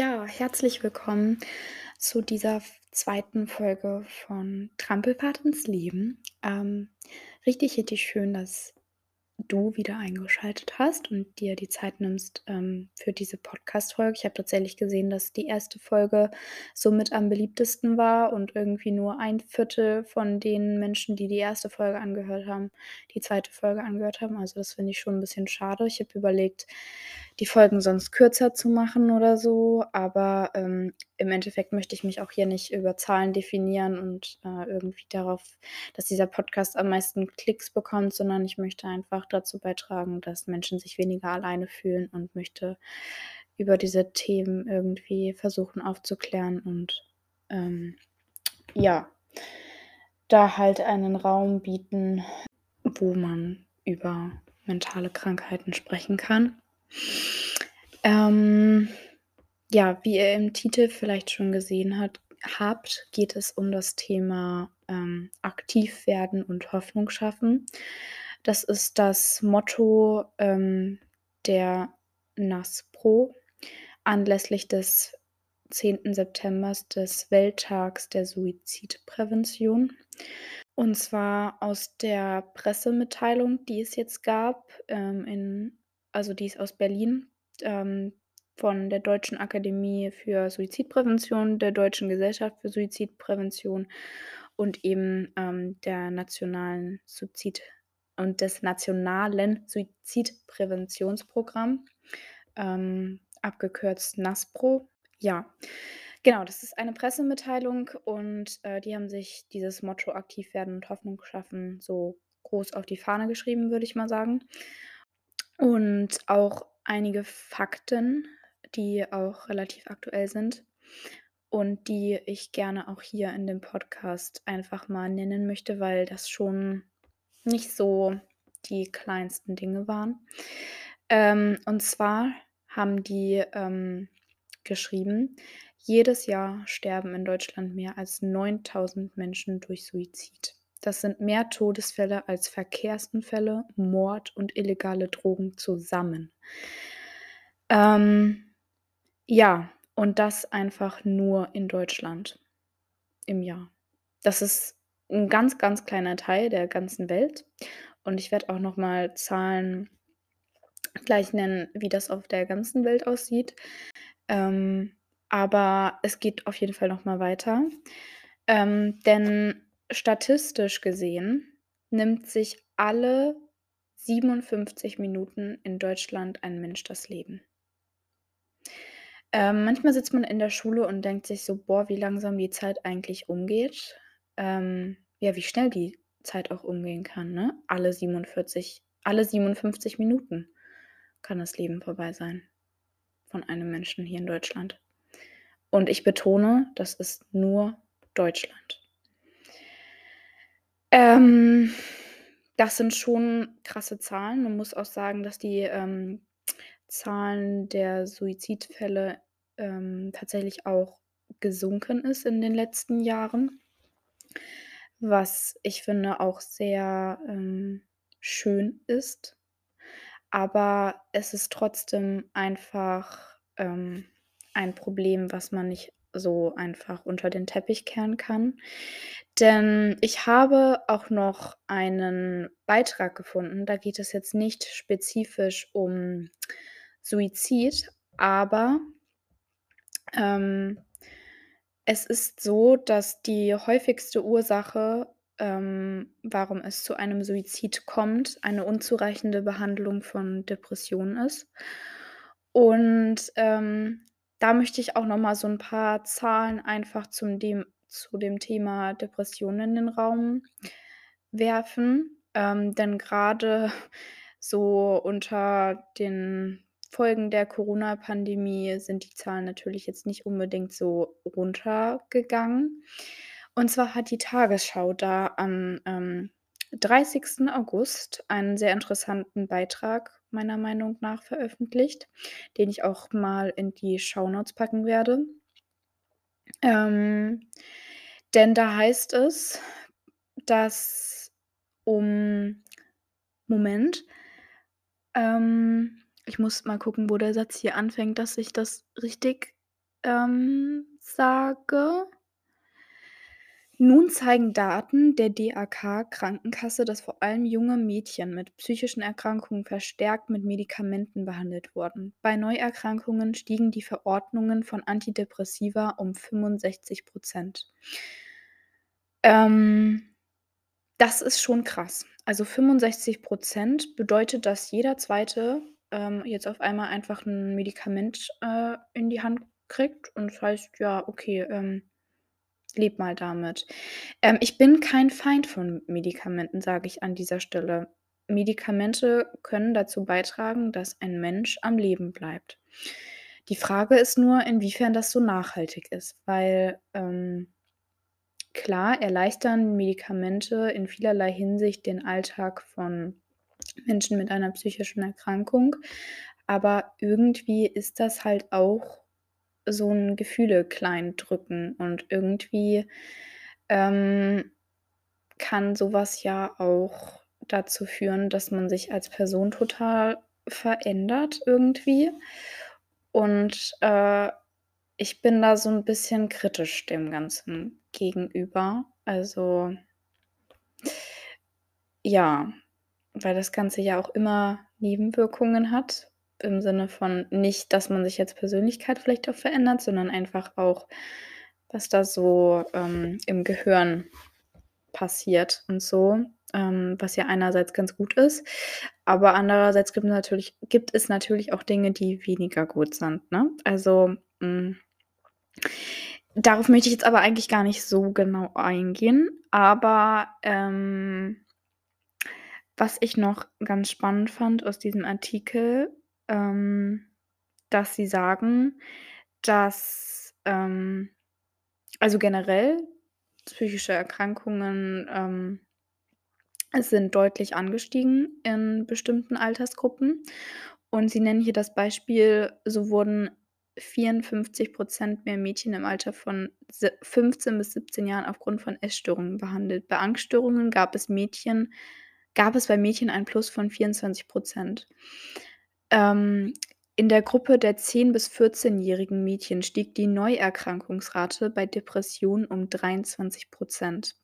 Ja, herzlich willkommen zu dieser zweiten Folge von Trampelfahrt ins Leben. Ähm, richtig, richtig schön, dass du wieder eingeschaltet hast und dir die Zeit nimmst, ähm, für diese Podcast-Folge. Ich habe tatsächlich gesehen, dass die erste Folge somit am beliebtesten war und irgendwie nur ein Viertel von den Menschen, die die erste Folge angehört haben, die zweite Folge angehört haben. Also, das finde ich schon ein bisschen schade. Ich habe überlegt, die Folgen sonst kürzer zu machen oder so, aber, ähm, im Endeffekt möchte ich mich auch hier nicht über Zahlen definieren und, äh, irgendwie darauf dass dieser Podcast am meisten Klicks bekommt, sondern ich möchte einfach dazu beitragen, dass Menschen sich weniger alleine fühlen und möchte über diese Themen irgendwie versuchen aufzuklären und, ähm, ja, da halt einen Raum bieten, wo man über mentale Krankheiten sprechen kann. Ähm, ja, wie ihr im Titel vielleicht schon gesehen hat habt, geht es um das Thema, ähm, aktiv werden und Hoffnung schaffen. Das ist das Motto, ähm, der NASPRO anlässlich des 10. Septembers, des Welttags der Suizidprävention. Und zwar aus der Pressemitteilung, die es jetzt gab, ähm, in also die ist aus Berlin, ähm, von der Deutschen Akademie für Suizidprävention, der Deutschen Gesellschaft für Suizidprävention und eben, ähm, der nationalen Suizid und des nationalen Suizidpräventionsprogramm, ähm, abgekürzt NASPRO. Ja, genau, das ist eine Pressemitteilung und, äh, die haben sich dieses Motto „Aktiv werden und Hoffnung schaffen“ so groß auf die Fahne geschrieben, würde ich mal sagen. Und auch einige Fakten, die auch relativ aktuell sind und die ich gerne auch hier in dem Podcast einfach mal nennen möchte, weil das schon nicht so die kleinsten Dinge waren. Ähm, und zwar haben die, ähm, geschrieben: „Jedes Jahr sterben in Deutschland mehr als 9.000 Menschen durch Suizid. Das sind mehr Todesfälle als Verkehrsunfälle, Mord und illegale Drogen zusammen.“ Ähm, ja, und das einfach nur in Deutschland im Jahr. Das ist ein ganz, ganz kleiner Teil der ganzen Welt und ich werde auch noch mal Zahlen gleich nennen, wie das auf der ganzen Welt aussieht. Ähm, aber es geht auf jeden Fall noch mal weiter. Ähm, denn statistisch gesehen nimmt sich alle 57 Minuten in Deutschland ein Mensch das Leben. Ähm, manchmal sitzt man in der Schule und denkt sich so: „Boah, wie langsam die Zeit eigentlich umgeht.“ Ähm, ja, wie schnell die Zeit auch umgehen kann, ne? Alle 47 alle 57 Minuten kann das Leben vorbei sein von einem Menschen hier in Deutschland. Und ich betone, das ist nur Deutschland. Ähm, das sind schon krasse Zahlen. Man muss auch sagen, dass die, ähm, Zahlen der Suizidfälle, ähm, tatsächlich auch gesunken ist in den letzten Jahren, was ich finde auch sehr, ähm, schön ist. Aber es ist trotzdem einfach, ähm, ein Problem, was man nicht so einfach unter den Teppich kehren kann. Denn ich habe auch noch einen Beitrag gefunden, da geht es jetzt nicht spezifisch um Suizid, aber, ähm, es ist so, dass die häufigste Ursache, ähm, warum es zu einem Suizid kommt, eine unzureichende Behandlung von Depressionen ist. Und, ähm, da möchte ich auch noch mal so 'n paar Zahlen einfach zum dem zu dem Thema Depressionen in den Raum werfen. Ähm, denn grade so unter den Folgen der Corona-Pandemie sind die Zahlen natürlich jetzt nicht unbedingt so runtergegangen. Und zwar hat die Tagesschau da am, ähm, 30. August einen sehr interessanten Beitrag meiner Meinung nach veröffentlicht, den ich auch mal in die Shownotes packen werde. Ähm, denn da heißt es, dass um Moment, ähm, ich muss mal gucken, wo der Satz hier anfängt, dass ich das richtig ähm, sage nun zeigen Daten der DAK-Krankenkasse, dass vor allem junge Mädchen mit psychischen Erkrankungen verstärkt mit Medikamenten behandelt wurden. Bei Neuerkrankungen stiegen die Verordnungen von Antidepressiva um 65% Ähm, das ist schon krass. Also 65% bedeutet, dass jeder Zweite ähm, jetzt auf einmal einfach ein Medikament äh, in die Hand kriegt und das heißt, ja, okay, ähm, lebe mal damit. Ähm, ich bin kein Feind von Medikamenten, sage ich an dieser Stelle. Medikamente können dazu beitragen, dass ein Mensch am Leben bleibt. Die Frage ist nur, inwiefern das so nachhaltig ist, weil ähm, klar erleichtern Medikamente in vielerlei Hinsicht den Alltag von Menschen mit einer psychischen Erkrankung, aber irgendwie ist das halt auch so ein Gefühle klein drücken und irgendwie, ähm, kann sowas ja auch dazu führen, dass man sich als Person total verändert irgendwie. Und, äh, ich bin da so ein bisschen kritisch dem Ganzen gegenüber. Also ja, weil das Ganze ja auch immer Nebenwirkungen hat im Sinne von nicht, dass man sich als Persönlichkeit vielleicht auch verändert, sondern einfach auch, was da so, ähm, im Gehirn passiert und so, ähm, was ja einerseits ganz gut ist, aber andererseits gibt natürlich gibt es natürlich auch Dinge, die weniger gut sind, ne? Also, hm darauf möchte ich jetzt aber eigentlich gar nicht so genau eingehen, aber, ähm was ich noch ganz spannend fand aus diesem Artikel ähm, dass sie sagen, dass, ähm also generell psychische Erkrankungen, ähm, sind deutlich angestiegen in bestimmten Altersgruppen. Und sie nennen hier das Beispiel, so wurden 54% mehr Mädchen im Alter von 15 bis 17 Jahren aufgrund von Essstörungen behandelt. Bei Angststörungen gab es Mädchen gab es bei Mädchen ein Plus von 24 ähm, in der Gruppe der 10 bis 14-jährigen Mädchen stieg die Neuerkrankungsrate bei Depressionen um 23%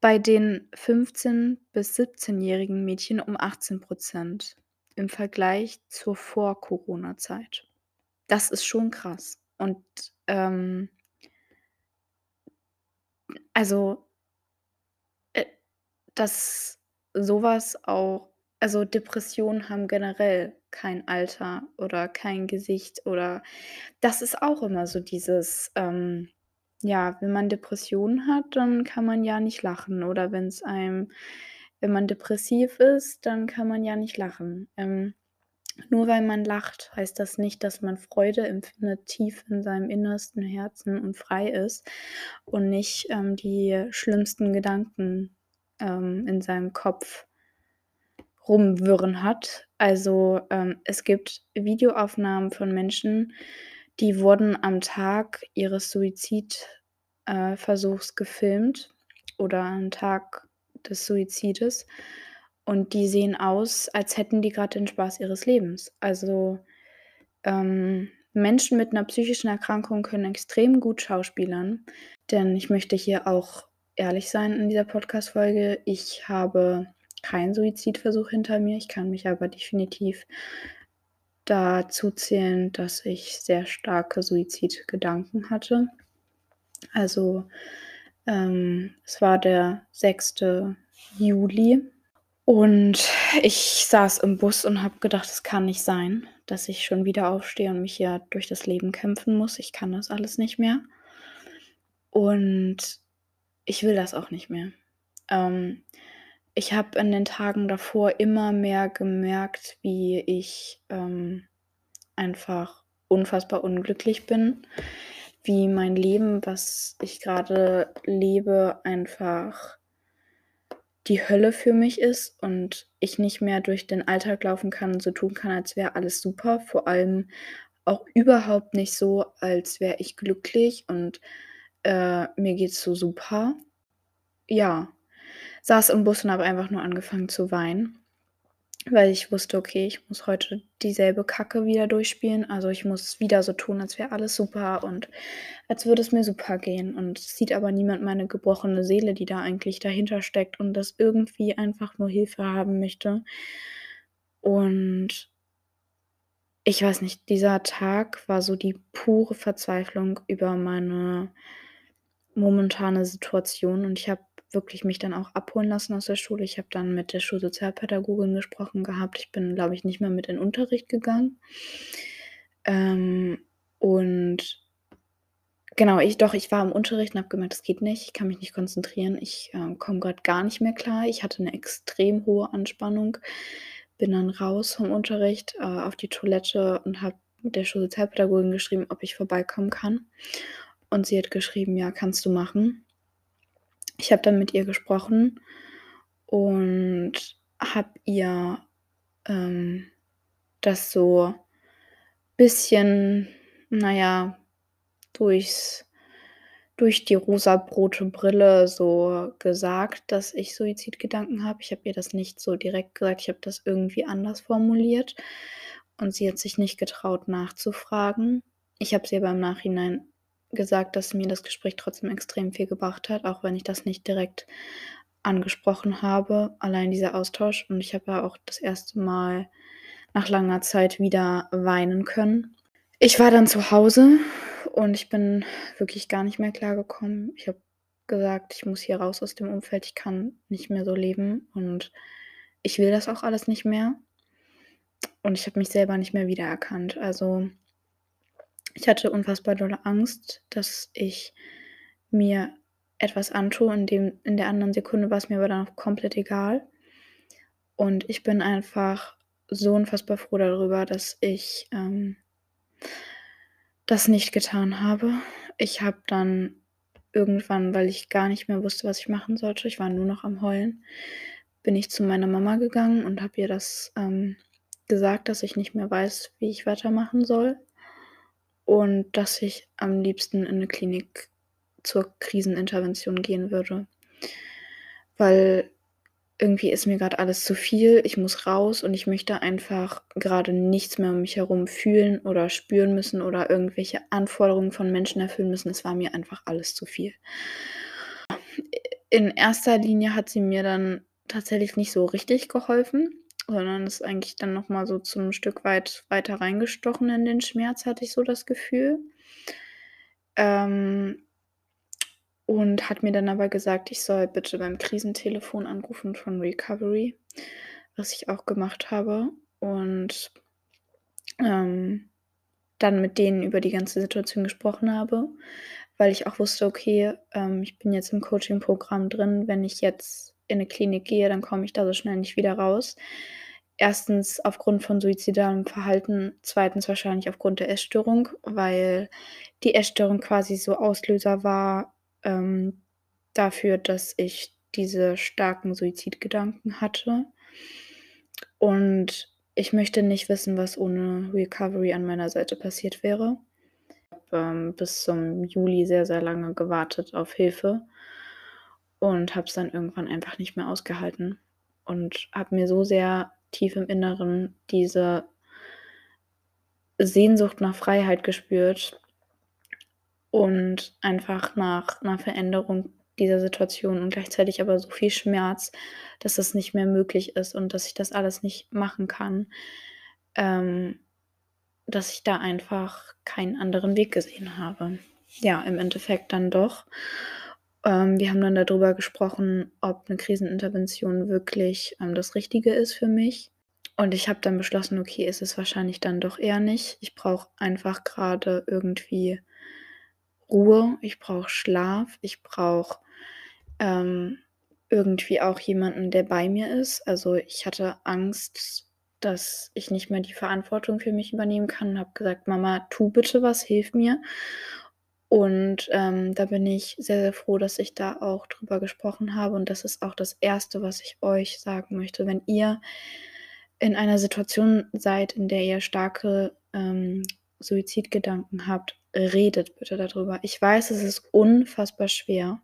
Bei den 15 bis 17-jährigen Mädchen um 18% im Vergleich zur Vor-Corona-Zeit. Das ist schon krass. Und, ähm also äh, dass sowas auch also, Depressionen haben generell kein Alter oder kein Gesicht oder das ist auch immer so dieses, ähm ja, wenn man Depressionen hat, dann kann man ja nicht lachen oder wenn's einem wenn man depressiv ist, dann kann man ja nicht lachen. Ähm, nur weil man lacht, heißt das nicht, dass man Freude empfindet tief in seinem innersten Herzen und frei ist und nicht, ähm, die schlimmsten Gedanken, ähm, in seinem Kopf rumwirren hat. Also, ähm, es gibt Videoaufnahmen von Menschen, die wurden am Tag ihres Suizidversuchs äh, gefilmt oder am Tag des Suizides und die sehen aus, als hätten die gerade den Spaß ihres Lebens. Also, ähm, Menschen mit einer psychischen Erkrankung können extrem gut schauspielern, denn ich möchte hier auch ehrlich sein in dieser Podcast-Folge. Ich habe keinen Suizidversuch hinter mir. Ich kann mich aber definitiv dazu zählen, dass ich sehr starke Suizidgedanken hatte. Also ähm, es war der 6. Juli und ich saß im Bus und habe gedacht, es kann nicht sein, dass ich schon wieder aufstehe und mich hier durch das Leben kämpfen muss. Ich kann das alles nicht mehr. Und ich will das auch nicht mehr. Ähm, ich habe in den Tagen davor immer mehr gemerkt, wie ich, ähm, einfach unfassbar unglücklich bin, wie mein Leben, was ich gerade lebe, einfach die Hölle für mich ist und ich nicht mehr durch den Alltag laufen kann und so tun kann, als wäre alles super. Vor allem auch überhaupt nicht so, als wäre ich glücklich und, äh, mir geht's so super. Ja saß im Bus und habe einfach nur angefangen zu weinen. weil ich wusste: „Okay, ich muss heute dieselbe Kacke wieder durchspielen.“ Also, ich muss wieder so tun, als wäre alles super und als würde es mir super gehen. Und es sieht aber niemand meine gebrochene Seele, die da eigentlich dahinter steckt und das irgendwie einfach nur Hilfe haben möchte. Und ich weiß nicht, dieser Tag war so die pure Verzweiflung über meine momentane Situation und ich habe wirklich mich dann auch abholen lassen aus der Schule. Ich habe dann mit der Schulsozialpädagogin gesprochen gehabt. Ich bin, glaube ich, nicht mehr mit in Unterricht gegangen. Ähm, und genau, ich doch, ich war im Unterricht und habe gemerkt, das geht nicht. Ich kann mich nicht konzentrieren. Ich äh, komme gerade gar nicht mehr klar. Ich hatte eine extrem hohe Anspannung. Bin dann raus vom Unterricht äh, auf die Toilette und habe der Schulsozialpädagogin geschrieben, ob ich vorbeikommen kann. Und sie hat geschrieben, ja, kannst du machen. Ich habe dann mit ihr gesprochen und habe ihr ähm, das so bisschen, naja, durchs durch die rosarote Brille so gesagt, dass ich Suizidgedanken habe. Ich habe ihr das nicht so direkt gesagt, ich habe das irgendwie anders formuliert und sie hat sich nicht getraut nachzufragen. Ich habe sie aber im Nachhinein gesagt, dass mir das Gespräch trotzdem extrem viel gebracht hat, auch wenn ich das nicht direkt angesprochen habe, allein dieser Austausch. Und ich habe ja auch das erste Mal nach langer Zeit wieder weinen können. Ich war dann zu Hause und ich bin wirklich gar nicht mehr klargekommen. Ich habe gesagt, ich muss hier raus aus dem Umfeld, ich kann nicht mehr so leben und ich will das auch alles nicht mehr. Und ich habe mich selber nicht mehr wiedererkannt. Also ich hatte unfassbar dolle Angst, dass ich mir etwas antue. In, dem, in der anderen Sekunde war es mir aber dann auch komplett egal. Und ich bin einfach so unfassbar froh darüber, dass ich ähm, das nicht getan habe. Ich habe dann irgendwann, weil ich gar nicht mehr wusste, was ich machen sollte, ich war nur noch am Heulen, bin ich zu meiner Mama gegangen und habe ihr das ähm, gesagt, dass ich nicht mehr weiß, wie ich weitermachen soll und dass ich am liebsten in eine Klinik zur Krisenintervention gehen würde. Weil irgendwie ist mir gerade alles zu viel, ich muss raus und ich möchte einfach gerade nichts mehr um mich herum fühlen oder spüren müssen oder irgendwelche Anforderungen von Menschen erfüllen müssen. Es war mir einfach alles zu viel. In erster Linie hat sie mir dann tatsächlich nicht so richtig geholfen sondern ist eigentlich dann noch mal so zum Stück weit weiter reingestochen in den Schmerz, hatte ich so das Gefühl. Ähm, und hat mir dann aber gesagt, ich soll bitte beim Krisentelefon anrufen von Recovery, was ich auch gemacht habe. Und ähm, dann mit denen über die ganze Situation gesprochen habe, weil ich auch wusste, okay, ähm, ich bin jetzt im Coaching-Programm drin. Wenn ich jetzt in eine Klinik gehe, dann komme ich da so schnell nicht wieder raus. Erstens aufgrund von suizidalem Verhalten, zweitens wahrscheinlich aufgrund der Essstörung, weil die Essstörung quasi so Auslöser war ähm, dafür, dass ich diese starken Suizidgedanken hatte. Und ich möchte nicht wissen, was ohne Recovery an meiner Seite passiert wäre. Ich habe ähm, bis zum Juli sehr, sehr lange gewartet auf Hilfe und habe es dann irgendwann einfach nicht mehr ausgehalten und habe mir so sehr tief im Inneren diese Sehnsucht nach Freiheit gespürt und einfach nach einer Veränderung dieser Situation und gleichzeitig aber so viel Schmerz, dass das nicht mehr möglich ist und dass ich das alles nicht machen kann, ähm, dass ich da einfach keinen anderen Weg gesehen habe. Ja, im Endeffekt dann doch. Ähm, wir haben dann darüber gesprochen, ob eine Krisenintervention wirklich, ähm, das Richtige ist für mich. Und ich habe dann beschlossen: „Okay, ist es wahrscheinlich dann doch eher nicht. Ich brauche einfach gerade irgendwie Ruhe, ich brauche Schlaf, ich brauche, ähm, irgendwie auch jemanden, der bei mir ist.“ Also, ich hatte Angst, dass ich nicht mehr die Verantwortung für mich übernehmen kann und habe gesagt: „Mama, tu bitte was, hilf mir.“ Und, ähm, da bin ich sehr, sehr froh, dass ich da auch drüber gesprochen habe und das ist auch das Erste, was ich euch sagen möchte. Wenn ihr in einer Situation seid, in der ihr starke, ähm, Suizidgedanken habt, redet bitte darüber. Ich weiß, es ist unfassbar schwer,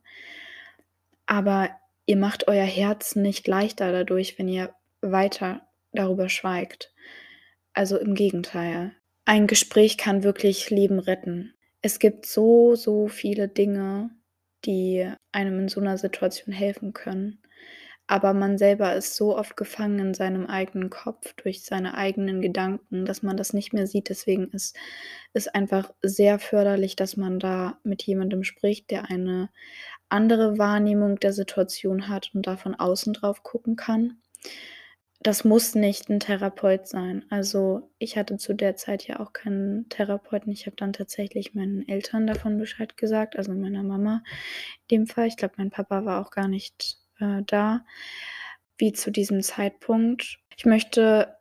aber ihr macht euer Herz nicht leichter dadurch, wenn ihr weiter darüber schweigt. Also im Gegenteil. Ein Gespräch kann wirklich Leben retten. Es gibt so, so viele Dinge, die einem in so 'ner Situation helfen können. Aber man selber ist so oft gefangen in seinem eigenen Kopf durch seine eigenen Gedanken, dass man das nicht mehr sieht. Deswegen ist es einfach sehr förderlich, dass man da mit jemandem spricht, der eine andere Wahrnehmung der Situation hat und da von außen drauf gucken kann. Das muss nicht 'n Therapeut sein. Also, ich hatte zu der Zeit ja auch keinen Therapeuten. Ich habe dann tatsächlich meinen Eltern davon Bescheid gesagt, also meiner Mama in dem Fall. Ich glaube, mein Papa war auch gar nicht, äh, da, wie zu diesem Zeitpunkt. Ich möchte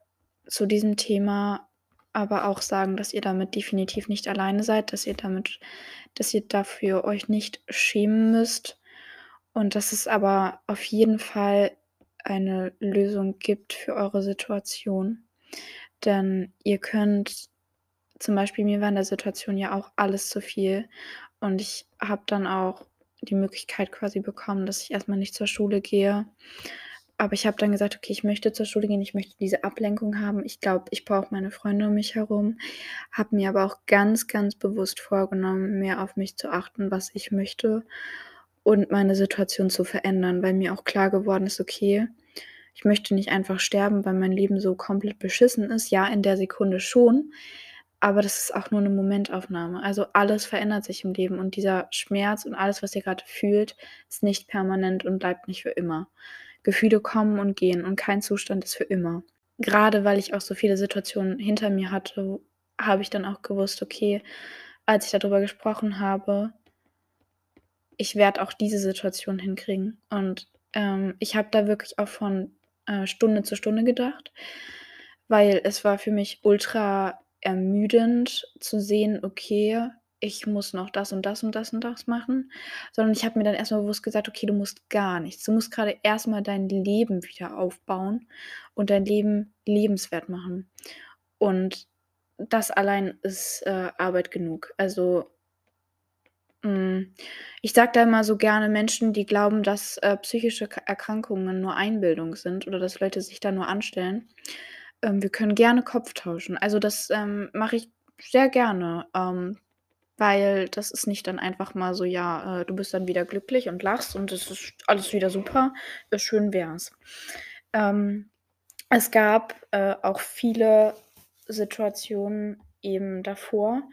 zu diesem Thema aber auch sagen, dass ihr damit definitiv nicht alleine seid, dass ihr damit dass ihr dafür euch nicht schämen müsst und dass es aber auf jeden Fall eine Lösung gibt für eure Situation. Denn ihr könnt zum Beispiel mir war in der Situation ja auch alles zu viel und ich habe dann auch die Möglichkeit quasi bekommen, dass ich erst mal nicht zur Schule gehe. Aber ich habe dann gesagt: „Okay, ich möchte zur Schule gehen, ich möchte diese Ablenkung haben. Ich glaube, ich brauche meine Freunde um mich herum.“ Habe mir aber auch ganz, ganz bewusst vorgenommen, mehr auf mich zu achten, was ich möchte und meine Situation zu verändern, weil mir auch klar geworden ist: „Okay, ich möchte nicht einfach sterben, weil mein Leben so komplett beschissen ist.“ Ja, in der Sekunde schon, aber das ist auch nur 'ne Momentaufnahme. Also, alles verändert sich im Leben und dieser Schmerz und alles, was ihr grade fühlt, ist nicht permanent und bleibt nicht für immer. Gefühle kommen und gehen und kein Zustand ist für immer. Grade weil ich auch so viele Situationen hinter mir hatte, habe ich dann auch gewusst: „Okay, als ich da drüber gesprochen habe ich werde auch diese Situation hinkriegen.“ Und, ähm, ich habe da wirklich auch von, äh, Stunde zu Stunde gedacht, weil es war für mich ultra ermüdend zu sehen: „Okay, ich muss noch das und das und das und das machen.“ Sondern ich habe mir dann erst mal bewusst gesagt: „Okay, du musst gar nichts. Du musst grade erst mal dein Leben wieder aufbauen und dein Leben lebenswert machen.“ Und das allein ist, äh, Arbeit genug. Also hm, ich sage da immer so gerne Menschen, die glauben, dass, äh, psychische Erkrankungen nur Einbildung sind oder dass Leute sich da nur anstellen. Ähm, wir können gerne Kopf tauschen. Also, das, ähm, mache ich sehr gerne, ähm, weil das ist nicht dann einfach mal so: „Ja, äh, du bist dann wieder glücklich und lachst und es ist alles wieder super.“ Äh, schön wär's. Ähm, es gab, äh, auch viele Situationen eben davor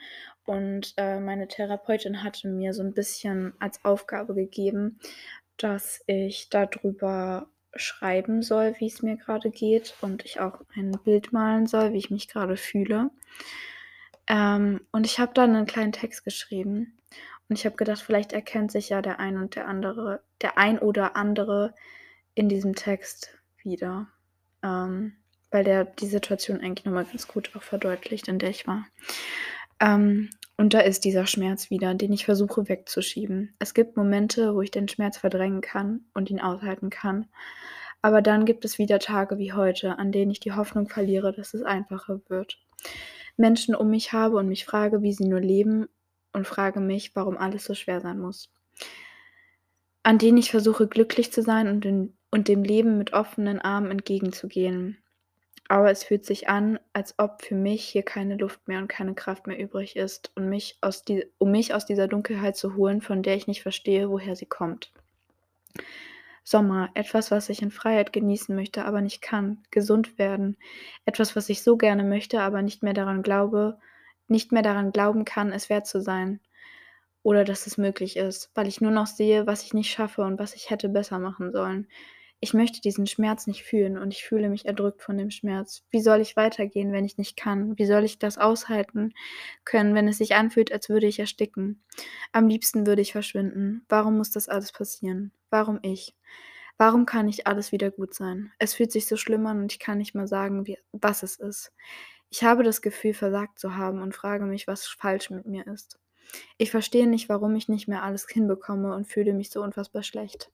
und, äh, meine Therapeutin hatte mir so 'n bisschen als Aufgabe gegeben, dass ich da drüber schreiben soll, wie's mir grade geht und ich auch ein Bild malen soll, wie ich mich grade fühle. Ähm, und ich habe da 'nen kleinen Text geschrieben und ich habe gedacht, vielleicht erkennt sich ja der ein und der andere der ein oder andere in diesem Text wieder, ähm, weil der die Situation eigentlich noch mal ganz gut auch verdeutlicht, in der ich war. Ähm, und da ist dieser Schmerz wieder, den ich versuche wegzuschieben. Es gibt Momente, wo ich den Schmerz verdrängen kann und ihn aushalten kann. Aber dann gibt es wieder Tage wie heute, an denen ich die Hoffnung verliere, dass es einfacher wird. Menschen um mich habe und mich frage, wie sie nur leben und frage mich, warum alles so schwer sein muss. An denen ich versuche, glücklich zu sein und den und dem Leben mit offenen Armen entgegenzugehen. Aber es fühlt sich an, als ob für mich hier keine Luft mehr und keine Kraft mehr übrig ist und mich aus die um mich aus dieser Dunkelheit zu holen, von der ich nicht verstehe, woher sie kommt. Sommer, etwas, was ich in Freiheit genießen möchte, aber nicht kann. Gesund werden, etwas, was ich so gerne möchte, aber nicht mehr daran glaube nicht mehr daran glauben kann, es wert zu sein oder dass es möglich ist, weil ich nur noch sehe, was ich nicht schaffe und was ich hätte besser machen sollen. Ich möchte diesen Schmerz nicht fühlen und ich fühle mich erdrückt von dem Schmerz. Wie soll ich weitergehen, wenn ich nicht kann? Wie soll ich das aushalten können, wenn es sich anfühlt, als würde ich ersticken? Am liebsten würde ich verschwinden. Warum muss das alles passieren? Warum ich? Warum kann nicht alles wieder gut sein? Es fühlt sich so schlimm an und ich kann nicht mal sagen, wie was es ist. Ich habe das Gefühl, versagt zu haben und frage mich, was falsch mit mir ist. Ich verstehe nicht, warum ich nicht mehr alles hinbekomme und fühle mich so unfassbar schlecht.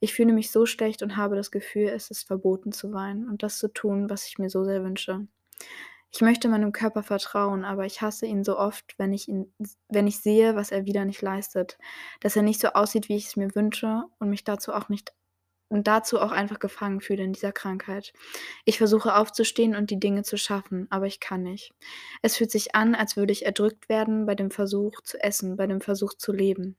Ich fühle mich so schlecht und habe das Gefühl, es ist verboten zu weinen und das zu tun, was ich mir so sehr wünsche. Ich möchte meinem Körper vertrauen, aber ich hasse ihn so oft, wenn ich ihn wenn ich sehe, was er wieder nicht leistet, dass er nicht so aussieht, wie ich es mir wünsche und mich dazu auch nicht und dazu auch einfach gefangen fühle in dieser Krankheit. Ich versuche aufzustehen und die Dinge zu schaffen, aber ich kann nicht. Es fühlt sich an, als würde ich erdrückt werden bei dem Versuch zu essen, bei dem Versuch zu leben.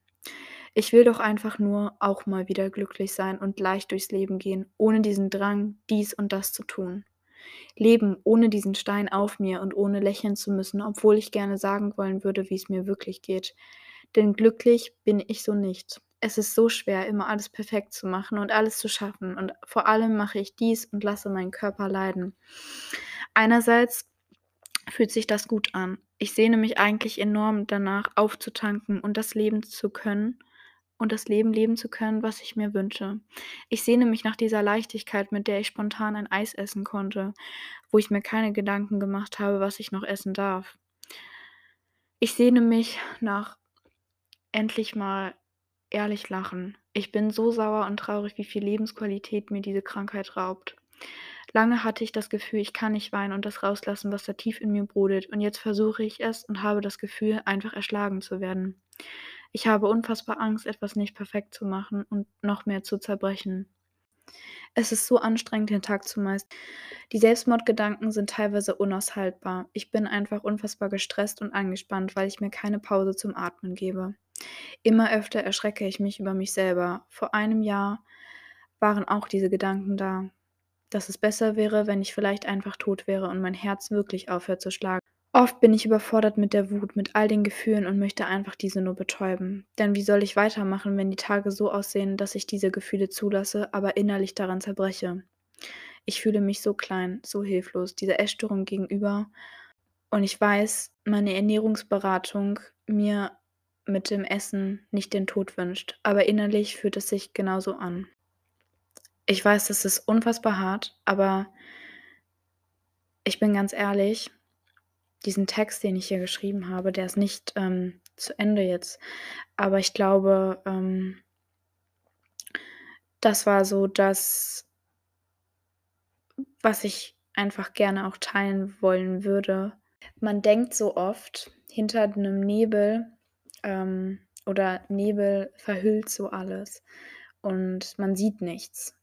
Ich will doch einfach nur auch mal wieder glücklich sein und leicht durchs Leben gehen, ohne diesen Drang, dies und das zu tun. Leben ohne diesen Stein auf mir und ohne lächeln zu müssen, obwohl ich gerne sagen wollen würde, wie es mir wirklich geht. Denn glücklich bin ich so nicht. Es ist so schwer, immer alles perfekt zu machen und alles zu schaffen. Und vor allem mache ich dies und lasse meinen Körper leiden. Einerseits fühlt sich das gut an. Ich sehne mich eigentlich enorm danach, aufzutanken und das leben zu können und das Leben leben zu können, was ich mir wünsche. Ich sehne mich nach dieser Leichtigkeit, mit der ich spontan ein Eis essen konnte, wo ich mir keine Gedanken gemacht habe, was ich noch essen darf. Ich sehne mich nach endlich mal ehrlich lachen. Ich bin so sauer und traurig, wie viel Lebensqualität mir diese Krankheit raubt. Lange hatte ich das Gefühl, ich kann nicht weinen und das rauslassen, was da tief in mir brodelt, und jetzt versuche ich es und habe das Gefühl, einfach erschlagen zu werden. Ich habe unfassbar Angst, etwas nicht perfekt zu machen und noch mehr zu zerbrechen. Es ist so anstrengend, den Tag zu meistern. Die Selbstmordgedanken sind teilweise unaushaltbar. Ich bin einfach unfassbar gestresst und angespannt, weil ich mir keine Pause zum Atmen gebe. Immer öfter erschrecke ich mich über mich selber. Vor einem Jahr waren auch diese Gedanken da, dass es besser wäre, wenn ich vielleicht einfach tot wäre und mein Herz wirklich aufhört zu schlagen. Oft bin ich überfordert mit der Wut, mit all den Gefühlen und möchte einfach diese nur betäuben. Denn wie soll ich weitermachen, wenn die Tage so aussehen, dass ich diese Gefühle zulasse, aber innerlich daran zerbreche? Ich fühle mich so klein, so hilflos, dieser Essstörung gegenüber. Und ich weiß, meine Ernährungsberatung mir mit dem Essen nicht den Tod wünscht, aber innerlich fühlt es sich genauso an. Ich weiß, das ist unfassbar hart, aber ich bin ganz ehrlich, diesen Text, den ich hier geschrieben habe, der ist nicht ähm, zu Ende jetzt. Aber ich glaube, ähm, das war so das, was ich einfach gerne auch teilen wollen würde. Man denkt so oft, hinter einem Nebel ähm, oder Nebel verhüllt so alles und man sieht nichts.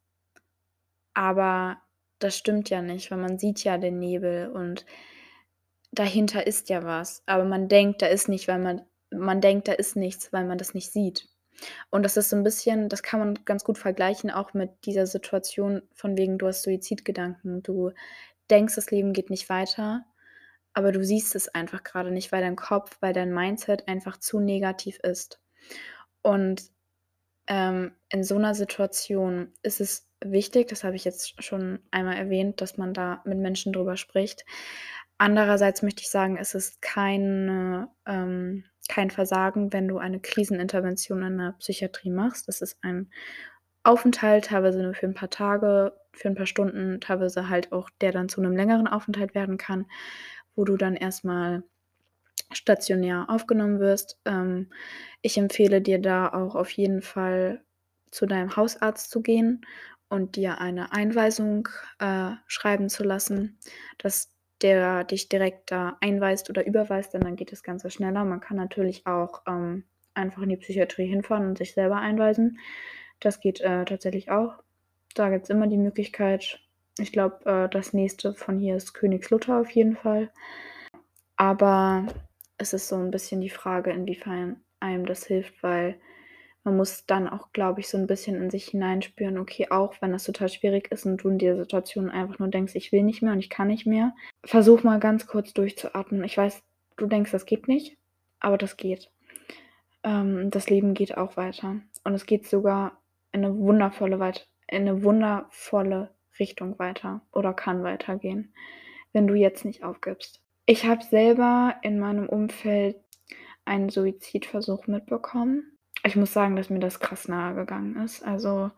Aber das stimmt ja nicht, weil man sieht ja den Nebel und dahinter ist ja was, aber man denkt, da ist nicht, weil man man denkt, da ist nichts, weil man das nicht sieht. Und das ist so ein bisschen das kann man ganz gut vergleichen auch mit dieser Situation von wegen, du hast Suizidgedanken. Du denkst, das Leben geht nicht weiter, aber du siehst es einfach gerade nicht, weil dein Kopf, weil dein Mindset einfach zu negativ ist. Und, ähm, in so einer Situation ist es wichtig, das habe ich jetzt schon einmal erwähnt, dass man da mit Menschen drüber spricht. Andererseits möchte ich sagen, es ist keine, ähm, kein Versagen, wenn du eine Krisenintervention in der Psychiatrie machst. Das ist ein Aufenthalt, teilweise nur für ein paar Tage, für ein paar Stunden, teilweise halt auch, der dann zu einem längeren Aufenthalt werden kann, wo du dann erstmal stationär aufgenommen wirst. Ähm, ich empfehle dir da auch auf jeden Fall zu deinem Hausarzt zu gehen und dir eine Einweisung äh, schreiben zu lassen, dass der dich direkt da einweist oder überweist, denn dann geht das Ganze schneller. Man kann natürlich auch ähm, einfach in die Psychiatrie hinfahren und sich selber einweisen. Das geht äh, tatsächlich auch. Da gibt es immer die Möglichkeit. Ich glaube, äh, das nächste von hier ist Königslutter auf jeden Fall. Aber es ist so ein bisschen die Frage, inwiefern einem das hilft, weil man muss dann auch, glaube ich, so ein bisschen in sich hineinspüren, okay, auch wenn das total schwierig ist und du in der Situation einfach nur denkst: „Ich will nicht mehr und ich kann nicht mehr“, versuch mal ganz kurz durchzuatmen. Ich weiß, du denkst, das geht nicht, aber das geht. Ähm, das Leben geht auch weiter und es geht sogar in eine wundervolle weit in 'ne wundervolle Richtung weiter oder kann weitergehen, wenn du jetzt nicht aufgibst. Ich habe selber in meinem Umfeld einen Suizidversuch mitbekommen ich muss sagen, dass mir das krass nahe gegangen ist. Also,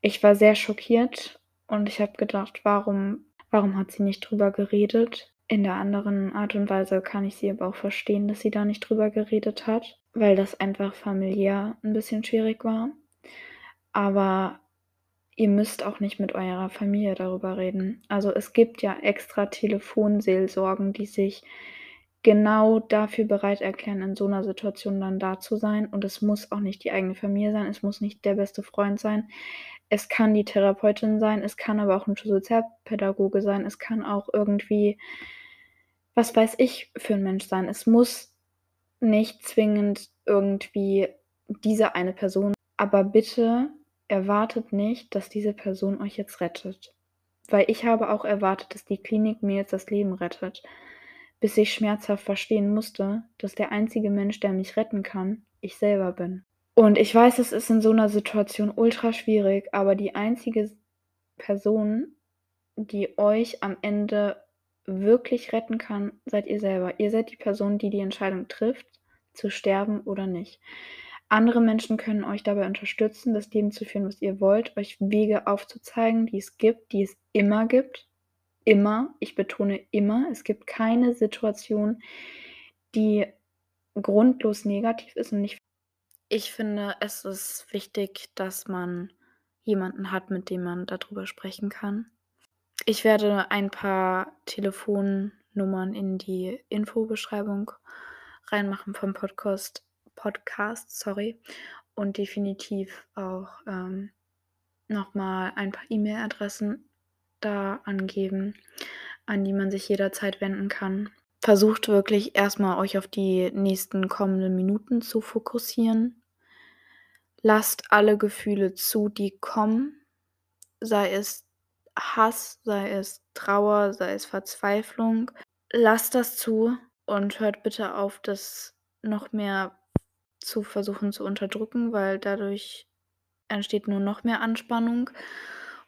ich war sehr schockiert und ich habe gedacht: „Warum warum hat sie nicht drüber geredet?“ In der anderen Art und Weise kann ich sie aber auch verstehen, dass sie da nicht drüber geredet hat, weil das einfach familiär ein bisschen schwierig war. Aber ihr müsst auch nicht mit eurer Familie darüber reden. Also, es gibt ja extra Telefonseelsorgen, die sich genau dafür bereit erklären, in so 'ner Situation dann da zu sein. Und es muss auch nicht die eigene Familie sein, es muss nicht der beste Freund sein. Es kann die Therapeutin sein, es kann aber auch 'n Sozialpädagoge sein, es kann auch irgendwie was weiß ich für 'n Mensch sein. Es muss nicht zwingend irgendwie diese eine Person aber bitte erwartet nicht, dass diese Person euch jetzt rettet. Weil ich habe auch erwartet, dass die Klinik mir jetzt das Leben rettet, bis ich schmerzhaft verstehen musste, dass der einzige Mensch, der mich retten kann, ich selber bin. Und ich weiß, es ist in so 'ner Situation ultra schwierig, aber die einzige Person, die euch am Ende wirklich retten kann, seid ihr selber. Ihr seid die Person, die die Entscheidung trifft, zu sterben oder nicht. Andere Menschen können euch dabei unterstützen, das Leben zu führen, was ihr wollt, euch Wege aufzuzeigen, die es gibt, die es immer gibt. Immer, ich betone immer. Es gibt keine Situation, die grundlos negativ ist und ich ich finde, es ist wichtig, dass man jemanden hat, mit dem man da drüber sprechen kann. Ich werde ein paar Telefonnummern in die Infobeschreibung reinmachen vom Podcast Podcast, sorry, und definitiv auch, ähm, noch mal ein paar E-Mail-Adressen da angeben, an die man sich jederzeit wenden kann. Versucht wirklich erst mal euch auf die nächsten kommenden Minuten zu fokussieren. Lasst alle Gefühle zu, die kommen, sei es Hass, sei es Trauer, sei es Verzweiflung. Lasst das zu und hört bitte auf, das noch mehr zu versuchen zu unterdrücken, weil dadurch entsteht nur noch mehr Anspannung.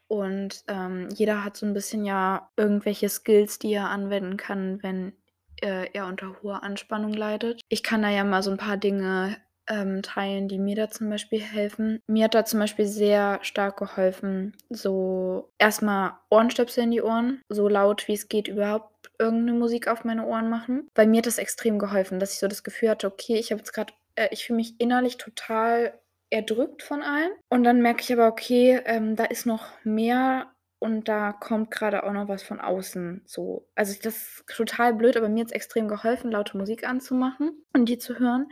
Und, ähm, jeder hat so 'n bisschen ja irgendwelche Skills, die er anwenden kann, wenn, äh, er unter hoher Anspannung leidet. Ich kann da ja mal so 'n paar Dinge, ähm, teilen, die mir da zum Beispiel helfen. Mir hat da zum Beispiel sehr stark geholfen, so erst mal Ohrenstöpsel in die Ohren, so laut wie es geht überhaupt irgend 'ne Musik auf meine Ohren machen. Bei mir hat das extrem geholfen, dass ich so das Gefühl hatte: „Okay, ich habe jetzt grad äh, ich fühle mich innerlich total erdrückt von allem.“ Und dann merke ich aber: „Okay, ähm, da ist noch mehr und da kommt grade auch noch was von außen“, so. Also, das ist total blöd, aber mir hat's extrem geholfen, laute Musik anzumachen und die zu hören.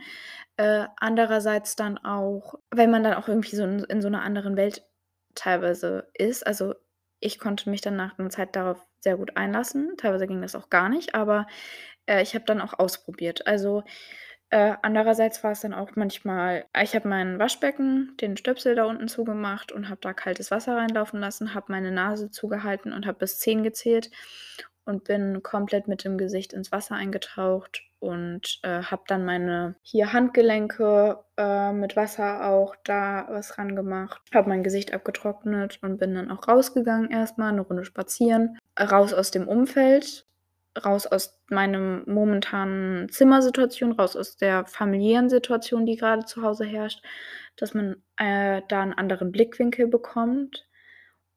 Äh, andererseits dann auch, wenn man dann auch irgendwie so in in so 'ner anderen Welt teilweise ist. Also, ich konnte mich dann nach 'ner Zeit darauf sehr gut einlassen. Teilweise ging das auch gar nicht, aber, äh, ich habe dann auch ausprobiert. Also, äh, andererseits war's dann auch manchmal ich habe mein Waschbecken, den Stöpsel da unten zugemacht und habe da kaltes Wasser reinlaufen lassen, habe meine Nase zugehalten und habe bis 10 gezählt und bin komplett mit dem Gesicht ins Wasser eingetaucht und, äh, habe dann meine hier Handgelenke, äh, mit Wasser auch da was rangemacht, habe mein Gesicht abgetrocknet und bin dann auch rausgegangen erst mal 'ne Runde spazieren, raus aus dem Umfeld, raus aus meinem momentanen Zimmersituation, raus aus der familiären Situation, die grade zu Hause herrscht, dass man, äh, da 'n anderen Blickwinkel bekommt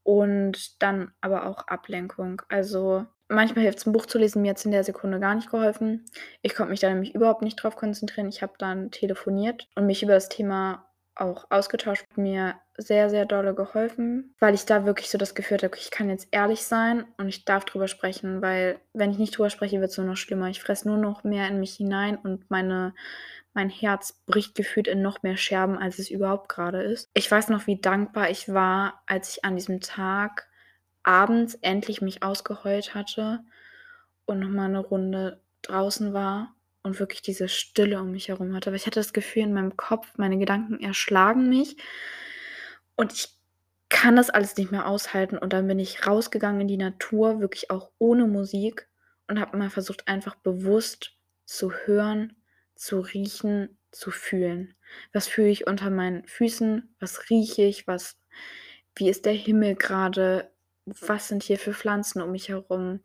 und dann aber auch Ablenkung. Also, manchmal hilft's 'n Buch zu lesen, mir hat's in der Sekunde gar nicht geholfen. Ich konnte mich da nämlich überhaupt nicht drauf konzentrieren. Ich habe dann telefoniert und mich über das Thema auch ausgetauscht. Hat mir sehr, sehr dolle geholfen, weil ich da wirklich so das Gefühl „Okay, ich kann jetzt ehrlich sein und ich darf drüber sprechen“, weil wenn ich nicht drüber spreche, wird's nur noch schlimmer. Ich fresse nur noch mehr in mich hinein und meine mein Herz bricht gefühlt in noch mehr Scherben, als es überhaupt grade ist. Ich weiß noch, wie dankbar ich war, als ich an diesem Tag abends endlich mich ausgeheult hatte und noch mal 'ne Runde draußen war und wirklich diese Stille um mich herum hatte. Weil ich hatte das Gefühl in meinem Kopf, meine Gedanken erschlagen mich und ich kann das alles nicht mehr aushalten. Und dann bin ich rausgegangen in die Natur, wirklich auch ohne Musik und habe mal versucht, einfach bewusst zu hören, zu riechen, zu fühlen. Was fühle ich unter meinen Füßen? Was rieche ich? Was wie ist der Himmel grade? Was sind hier für Pflanzen um mich herum?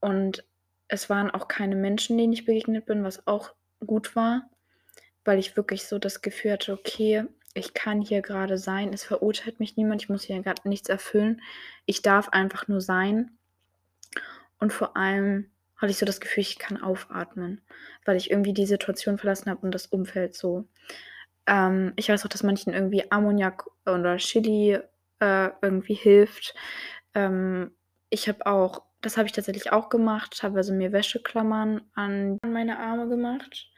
Und es waren auch keine Menschen, denen ich begegnet bin, was auch gut war, weil ich wirklich so das Gefühl hatte: „Okay, ich kann hier grade sein. Es verurteilt mich niemand. Ich muss hier grad nichts erfüllen. Ich darf einfach nur sein.“ Und vor allem hatte ich so das Gefühl, ich kann aufatmen, weil ich irgendwie die Situation verlassen habe und das Umfeld so. Ähm, ich weiß auch, dass manchen irgendwie Ammoniak oder Chili, äh, irgendwie hilft. Ähm, ich habe auch das habe ich tatsächlich auch gemacht, teilweise mir Wäscheklammern an meine Arme gemacht.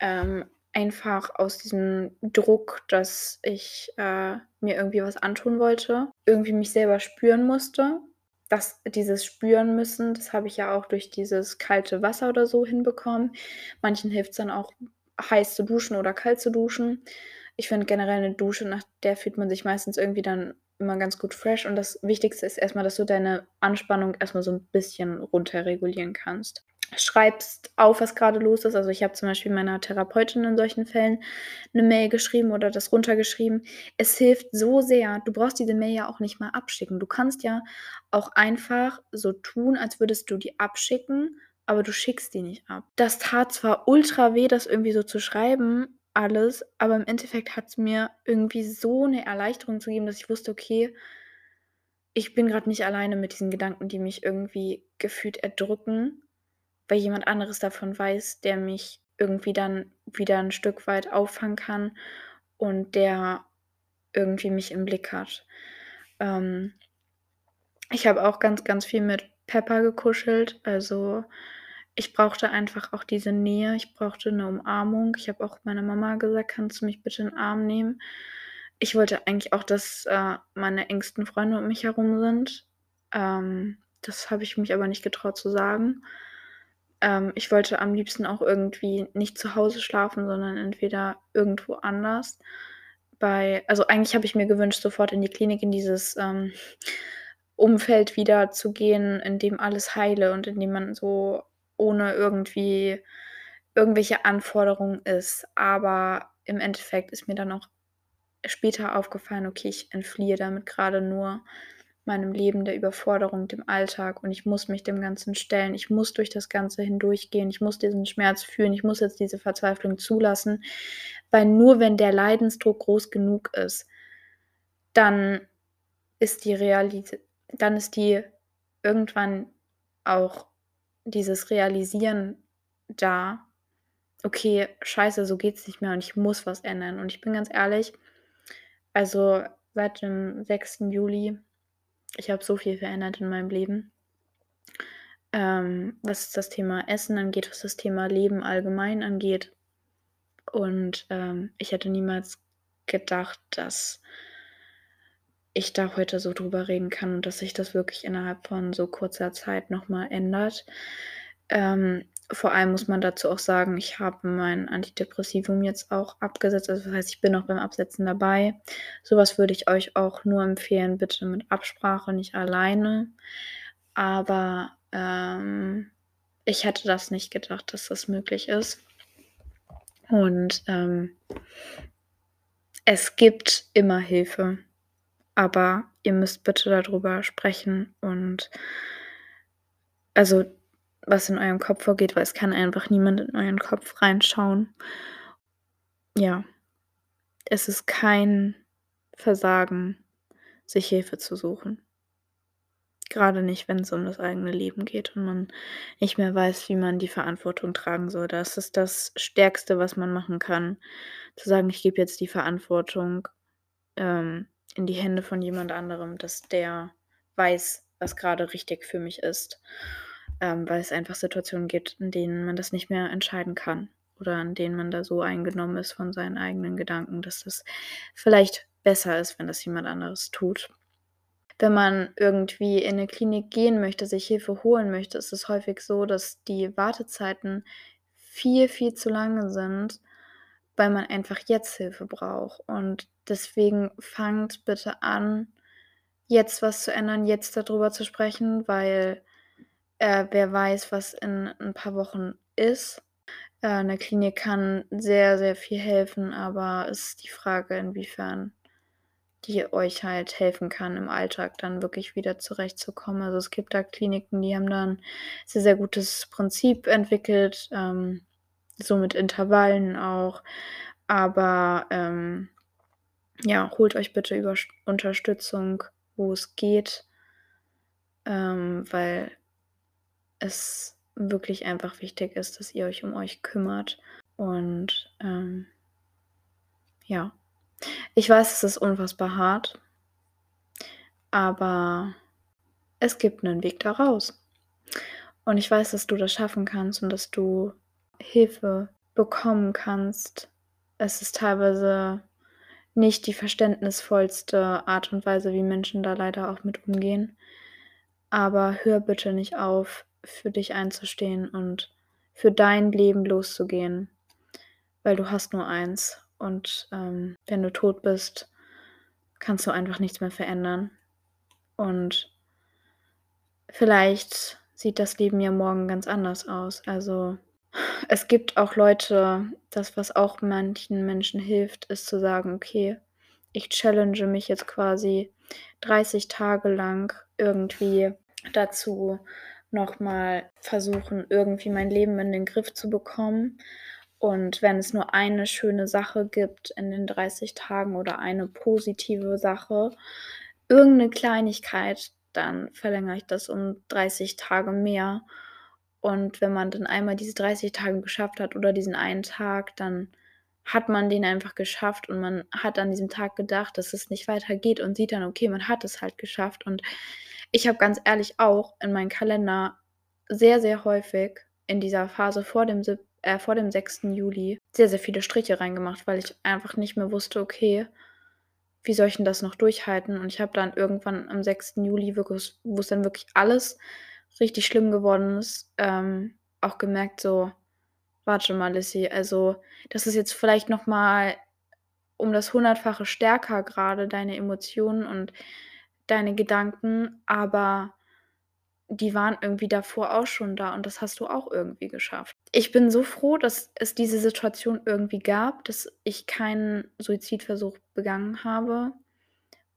Ähm, einfach aus diesem Druck, dass ich, äh, mir irgendwie was antun wollte, irgendwie mich selber spüren musste. Das dieses Spüren müssen, das habe ich ja auch durch dieses kalte Wasser oder so hinbekommen. Manchen hilft's dann auch, heiß zu duschen oder kalt zu duschen. Ich finde generell 'ne Dusche, nach der fühlt man sich meistens irgendwie dann immer ganz gut fresh und das Wichtigste ist erst mal, dass du deine Anspannung erst mal so 'n bisschen runterregulieren kannst. Schreibst auf, was grade los ist. Also, ich habe zum Beispiel meiner Therapeutin in solchen Fällen 'ne Mail geschrieben oder das runtergeschrieben. Es hilft so sehr. Du brauchst diese Mail ja auch nicht mal abschicken. Du kannst ja auch einfach so tun, als würdest du die abschicken, aber du schickst die nicht ab. Das tat zwar ultra weh, das irgendwie so zu schreiben alles, aber im Endeffekt hat's mir irgendwie so 'ne Erleichterung gegeben, dass ich wusste: „Okay“ „ich bin grad nicht alleine mit diesen Gedanken, die mich irgendwie gefühlt erdrücken, weil jemand anderes davon weiß, der mich irgendwie dann wieder 'n Stück weit auffangen kann und der irgendwie mich im Blick hat.“ Ähm ich habe auch ganz, ganz viel mit Pepper gekuschelt. Also, ich brauchte einfach auch diese Nähe. Ich brauchte 'ne Umarmung. Ich habe auch meiner Mama gesagt: „Kannst du mich bitte in 'n Arm nehmen?“ Ich wollte eigentlich auch, dass, äh, meine engsten Freunde um mich herum sind. Ähm, das habe ich mich aber nicht getraut zu sagen. Ähm, ich wollte am liebsten auch irgendwie nicht zu Hause schlafen, sondern entweder irgendwo anders. Bei also, eigentlich habe ich mir gewünscht, sofort in die Klinik in dieses, ähm, Umfeld wieder zu gehen, in dem alles heile und in dem man so ohne irgendwie irgendwelche Anforderungen ist. Aber im Endeffekt ist mir dann auch später aufgefallen: „Okay, ich entfliehe damit grade nur meinem Leben, der Überforderung, dem Alltag und ich muss mich dem Ganzen stellen. Ich muss durch das Ganze hindurchgehen. Ich muss diesen Schmerz fühlen. Ich muss jetzt diese Verzweiflung zulassen.“ Weil nur wenn der Leidensdruck groß genug ist, dann ist die Realisi dann ist die irgendwann auch dieses Realisieren da: „Okay, scheiße, so geht's nicht mehr und ich muss was ändern.“ Und ich bin ganz ehrlich, also, seit dem 6. Juli ich habe so viel verändert in meinem Leben. Ähm, was das Thema Essen angeht, was das Thema Leben allgemein angeht. Und, ähm, ich hätte niemals gedacht, dass ich da heute so drüber reden kann und dass sich das wirklich innerhalb von so kurzer Zeit noch mal ändert. Ähm, vor allem muss man dazu auch sagen, ich habe mein Antidepressivum jetzt auch abgesetzt. Also, das heißt, ich bin noch beim Absetzen dabei. So was würde ich euch auch nur empfehlen, bitte mit Absprache, nicht alleine. Aber, ähm, ich hätte das nicht gedacht, dass das möglich ist. Und, ähm es gibt immer Hilfe, aber ihr müsst bitte da drüber sprechen und also, was in eurem Kopf vorgeht, weil es kann einfach niemand in euren Kopf reinschauen. Ja. Es ist kein Versagen, sich Hilfe zu suchen. Grade nicht, wenn's um das eigene Leben geht und man nicht mehr weiß, wie man die Verantwortung tragen soll. Das ist das Stärkste, was man machen kann, zu sagen: „Ich gebe jetzt die Verantwortung, ähm, in die Hände von jemand anderem, dass der weiß, was grade richtig für mich ist.“ Ähm, weil es einfach Situationen gibt, in denen man das nicht mehr entscheiden kann oder in denen man da so eingenommen ist von seinen eigenen Gedanken, dass das vielleicht besser ist, wenn das jemand anderes tut. Wenn man irgendwie in 'ne Klinik gehen möchte, sich Hilfe holen möchte, ist es häufig so, dass die Wartezeiten viel, viel zu lange sind, weil man einfach jetzt Hilfe braucht. Und deswegen fangt bitte an, jetzt was zu ändern, jetzt da drüber zu sprechen, weil, äh, wer weiß, was in 'n paar Wochen ist. Äh, 'ne Klinik kann sehr, sehr viel helfen, aber es ist die Frage, inwiefern die euch halt helfen kann, im Alltag dann wirklich wieder zurechtzukommen. Also, es gibt da Kliniken, die haben da 'n sehr, sehr gutes Prinzip entwickelt, ähm, so mit Intervallen auch. Aber, ähm, ja, holt euch bitte Überst Unterstützung, wo es geht, ähm, weil es wirklich einfach wichtig ist, dass ihr euch um euch kümmert und, ähm ja. Ich weiß, es ist unfassbar hart aber es gibt 'nen Weg da raus. Und ich weiß, dass du das schaffen kannst und dass du Hilfe bekommen kannst. Es ist teilweise nicht die verständnisvollste Art und Weise, wie Menschen da leider auch mit umgehen. Aber hör bitte nicht auf, für dich einzustehen und für dein Leben loszugehen, weil du hast nur eins. Und ähm, wenn du tot bist, kannst du einfach nichts mehr verändern. Und vielleicht sieht das Leben ja morgen ganz anders aus. Also es gibt auch Leute, das, was auch manchen Menschen hilft, ist zu sagen, okay, ich challenge mich jetzt quasi 30 Tage lang irgendwie dazu, nochmal versuchen, irgendwie mein Leben in den Griff zu bekommen. Und wenn es nur eine schöne Sache gibt in den 30 Tagen oder eine positive Sache, irgendeine Kleinigkeit, dann verlängere ich das um 30 Tage mehr. Und wenn man dann einmal diese 30 Tage geschafft hat oder diesen einen Tag, dann hat man den einfach geschafft und man hat an diesem Tag gedacht, dass es nicht weitergeht und sieht dann, okay, man hat es halt geschafft. Und ich habe ganz ehrlich auch in meinen Kalender sehr, sehr häufig in dieser Phase vor dem, äh, vor dem 6. Juli sehr, sehr viele Striche reingemacht, weil ich einfach nicht mehr wusste, okay, wie soll ich denn das noch durchhalten? Und ich habe dann irgendwann am 6. Juli, wirklich, wo es dann wirklich alles richtig schlimm geworden ist, ähm, auch gemerkt, so, warte mal, Lissy, also das ist jetzt vielleicht noch mal um das Hundertfache stärker gerade deine Emotionen und deine Gedanken, aber die waren irgendwie davor auch schon da und das hast du auch irgendwie geschafft. Ich bin so froh, dass es diese Situation irgendwie gab, dass ich keinen Suizidversuch begangen habe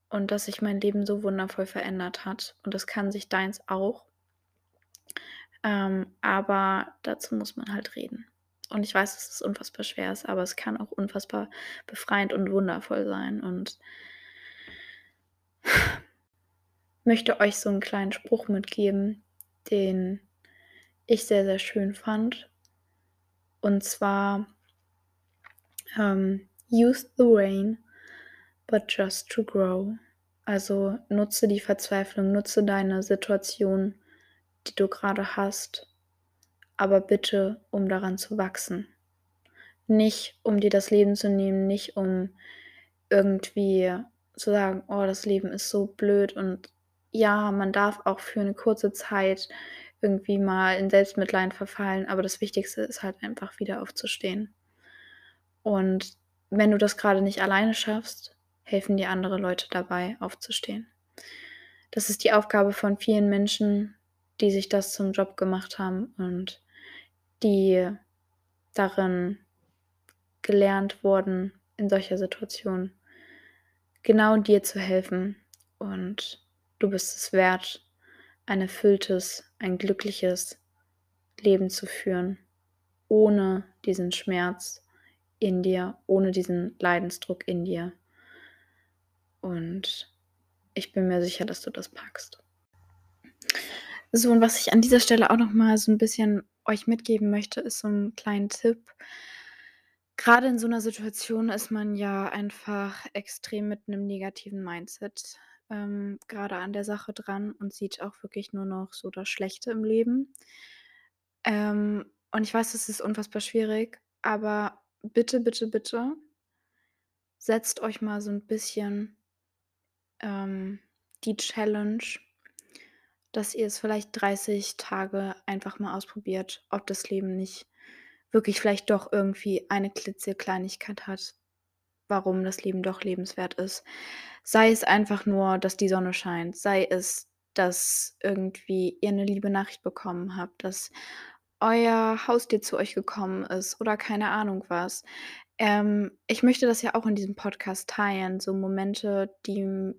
und dass sich mein Leben so wundervoll verändert hat. Und das kann sich deins auch. Ähm, aber dazu muss man halt reden. Und ich weiß, dass es unfassbar schwer ist, aber es kann auch unfassbar befreiend und wundervoll sein. Und möchte euch so einen kleinen Spruch mitgeben, den ich sehr, sehr schön fand. Und zwar, ähm, use the rain, but just to grow. Also nutze die Verzweiflung, nutze deine Situation, die du gerade hast, aber bitte, um daran zu wachsen. Nicht, um dir das Leben zu nehmen, nicht um irgendwie zu sagen, oh, das Leben ist so blöd und ja, man darf auch für eine kurze Zeit irgendwie mal in Selbstmitleid verfallen, aber das Wichtigste ist halt einfach wieder aufzustehen. Und wenn du das gerade nicht alleine schaffst, helfen dir andere Leute dabei, aufzustehen. Das ist die Aufgabe von vielen Menschen, die sich das zum Job gemacht haben und die darin gelernt wurden, in solcher Situation genau dir zu helfen und Du bist es wert, ein erfülltes, ein glückliches Leben zu führen, ohne diesen Schmerz in dir, ohne diesen Leidensdruck in dir. Und ich bin mir sicher, dass du das packst. So, und was ich an dieser Stelle auch noch mal so ein bisschen euch mitgeben möchte, ist so ein kleiner Tipp. Gerade in so einer Situation ist man ja einfach extrem mit einem negativen Mindset ähm, grade an der Sache dran und sieht auch wirklich nur noch so das Schlechte im Leben. Ähm, und ich weiß, das ist unfassbar schwierig, aber bitte, bitte, bitte setzt euch mal so ein bisschen, ähm, die Challenge, dass ihr es vielleicht 30 Tage einfach mal ausprobiert, ob das Leben nicht wirklich vielleicht doch irgendwie eine klitzekleinigkeit hat, warum das Leben doch lebenswert ist. Sei es einfach nur, dass die Sonne scheint, sei es, dass irgendwie ihr eine liebe Nachricht bekommen habt, dass euer Haustier zu euch gekommen ist oder keine Ahnung was. Ähm, ich möchte das ja auch in diesem Podcast teilen, so Momente, die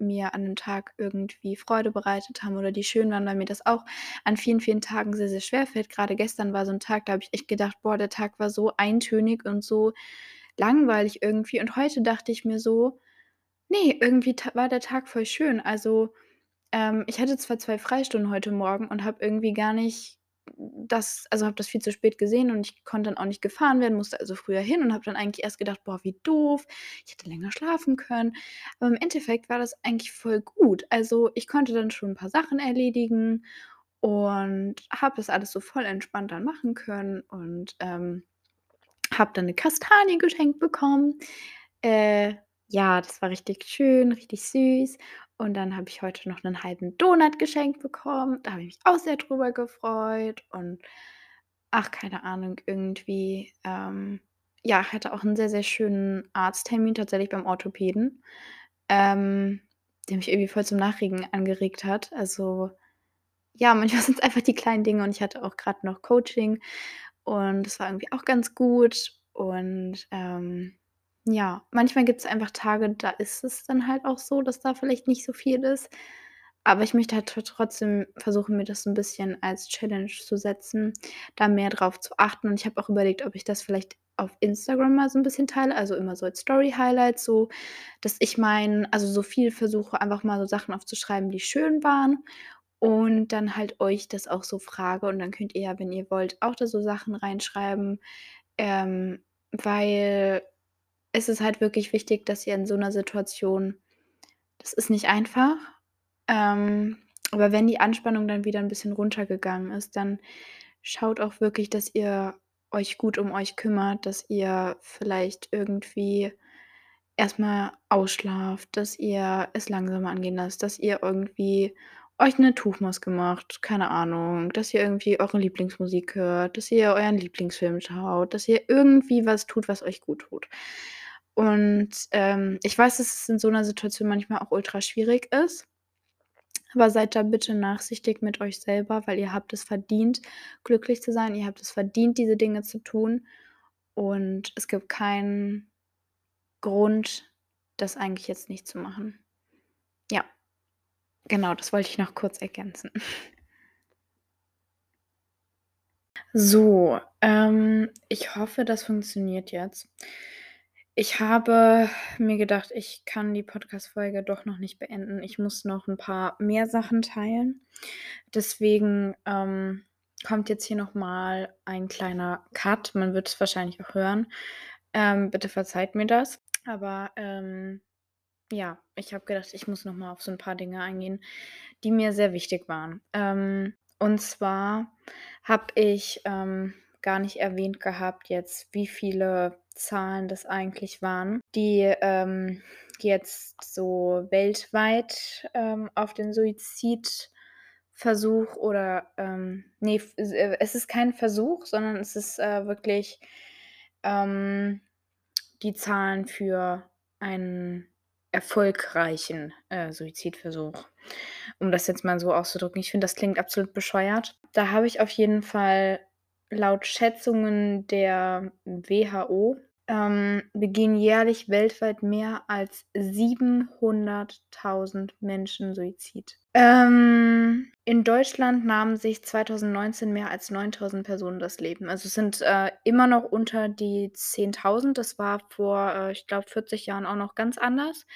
mir an dem Tag irgendwie Freude bereitet haben oder die schön waren, weil mir das auch an vielen, vielen Tagen sehr, sehr schwer fällt. Gerade gestern war so ein Tag, da habe ich echt gedacht: „Boah, der Tag war so eintönig und so langweilig irgendwie. Und heute dachte ich mir so, nee, irgendwie war der Tag voll schön. Also, ähm, ich hatte zwar zwei Freistunden heute Morgen und habe irgendwie gar nicht das also, habe das viel zu spät gesehen und ich konnte dann auch nicht gefahren werden, musste also früher hin und habe dann eigentlich erst gedacht: „Boah, wie doof, ich hätte länger schlafen können.“ Aber im Endeffekt war das eigentlich voll gut. Also, ich konnte dann schon ein paar Sachen erledigen und habe das alles so voll entspannt dann machen können und, ähm, habe dann 'ne Kastanie geschenkt bekommen. Äh, ja, das war richtig schön, richtig süß. Und dann habe ich heute noch 'nen halben Donut geschenkt bekommen. Da habe ich mich auch sehr drüber gefreut und ach, keine Ahnung, irgendwie, ähm, ja, hatte auch 'n sehr, sehr schönen Arzttermin tatsächlich beim Orthopäden, ähm, der mich irgendwie voll zum Nachdenken angeregt hat. Also, ja, manchmal sind's einfach die kleinen Dinge und ich hatte auch grad noch Coaching und das war irgendwie auch ganz gut. Und, ähm, ja, manchmal gibt's einfach Tage, da ist es dann halt auch so, dass da vielleicht nicht so viel ist. Aber ich möchte halt tr trotzdem versuchen, mir das so 'n bisschen als Challenge zu setzen, da mehr drauf zu achten. Und ich habe auch überlegt, ob ich das vielleicht auf Instagram mal so 'n bisschen teile, also immer so als Story-Highlights, so, dass ich mein also so viel versuche, einfach mal so Sachen aufzuschreiben, die schön waren und dann halt euch das auch so frage und dann könnt ihr ja, wenn ihr wollt, auch da so Sachen reinschreiben, ähm, weil es ist halt wirklich wichtig, dass ihr in so 'ner Situation das ist nicht einfach, ähm, aber wenn die Anspannung dann wieder 'n bisschen runtergegangen ist, dann schaut auch wirklich, dass ihr euch gut um euch kümmert, dass ihr vielleicht irgendwie erst mal ausschlaft, dass ihr es langsamer angehen lasst, dass ihr irgendwie euch 'ne Tuchmaske macht, keine Ahnung, dass ihr irgendwie eure Lieblingsmusik hört, dass ihr euren Lieblingsfilm schaut, dass ihr irgendwie was tut, was euch gut tut. Und, ähm, ich weiß, dass es in so 'ner Situation manchmal auch ultra schwierig ist, aber seid da bitte nachsichtig mit euch selber, weil ihr habt es verdient, glücklich zu sein. Ihr habt es verdient, diese Dinge zu tun und es gibt keinen Grund, das eigentlich jetzt nicht zu machen. Ja. Genau, das wollte ich noch kurz ergänzen. So, ähm, ich hoffe, das funktioniert jetzt. Ich habe mir gedacht, ich kann die Podcast-Folge doch noch nicht beenden. Ich muss noch 'n paar mehr Sachen teilen. Deswegen, ähm, kommt jetzt hier noch mal ein kleiner Cut. Man wird es wahrscheinlich auch hören. Ähm, bitte verzeiht mir das. Aber, ähm, ja, ich habe gedacht, ich muss noch mal auf so 'n paar Dinge eingehen, die mir sehr wichtig waren. Ähm, und zwar habe ich, ähm, gar nicht erwähnt gehabt jetzt, wie viele Zahlen das eigentlich waren, die, ähm, jetzt so weltweit, ähm, auf den Suizidversuch oder, ähm ne, f s äh, es ist kein Versuch, sondern es ist, äh, wirklich, ähm, die Zahlen für einen erfolgreichen, äh, Suizidversuch, um das jetzt mal so auszudrücken. Ich finde, das klingt absolut bescheuert. Da habe ich auf jeden Fall laut Schätzungen der WHO, ähm, begehen jährlich weltweit mehr als 700.000 Menschen Suizid. Ähm, in Deutschland nahmen sich 2019 mehr als 9.000 Personen das Leben. Also, es sind, äh, immer noch unter die 10.000. Das war vor, äh, ich glaube, 40 Jahren auch noch ganz anders.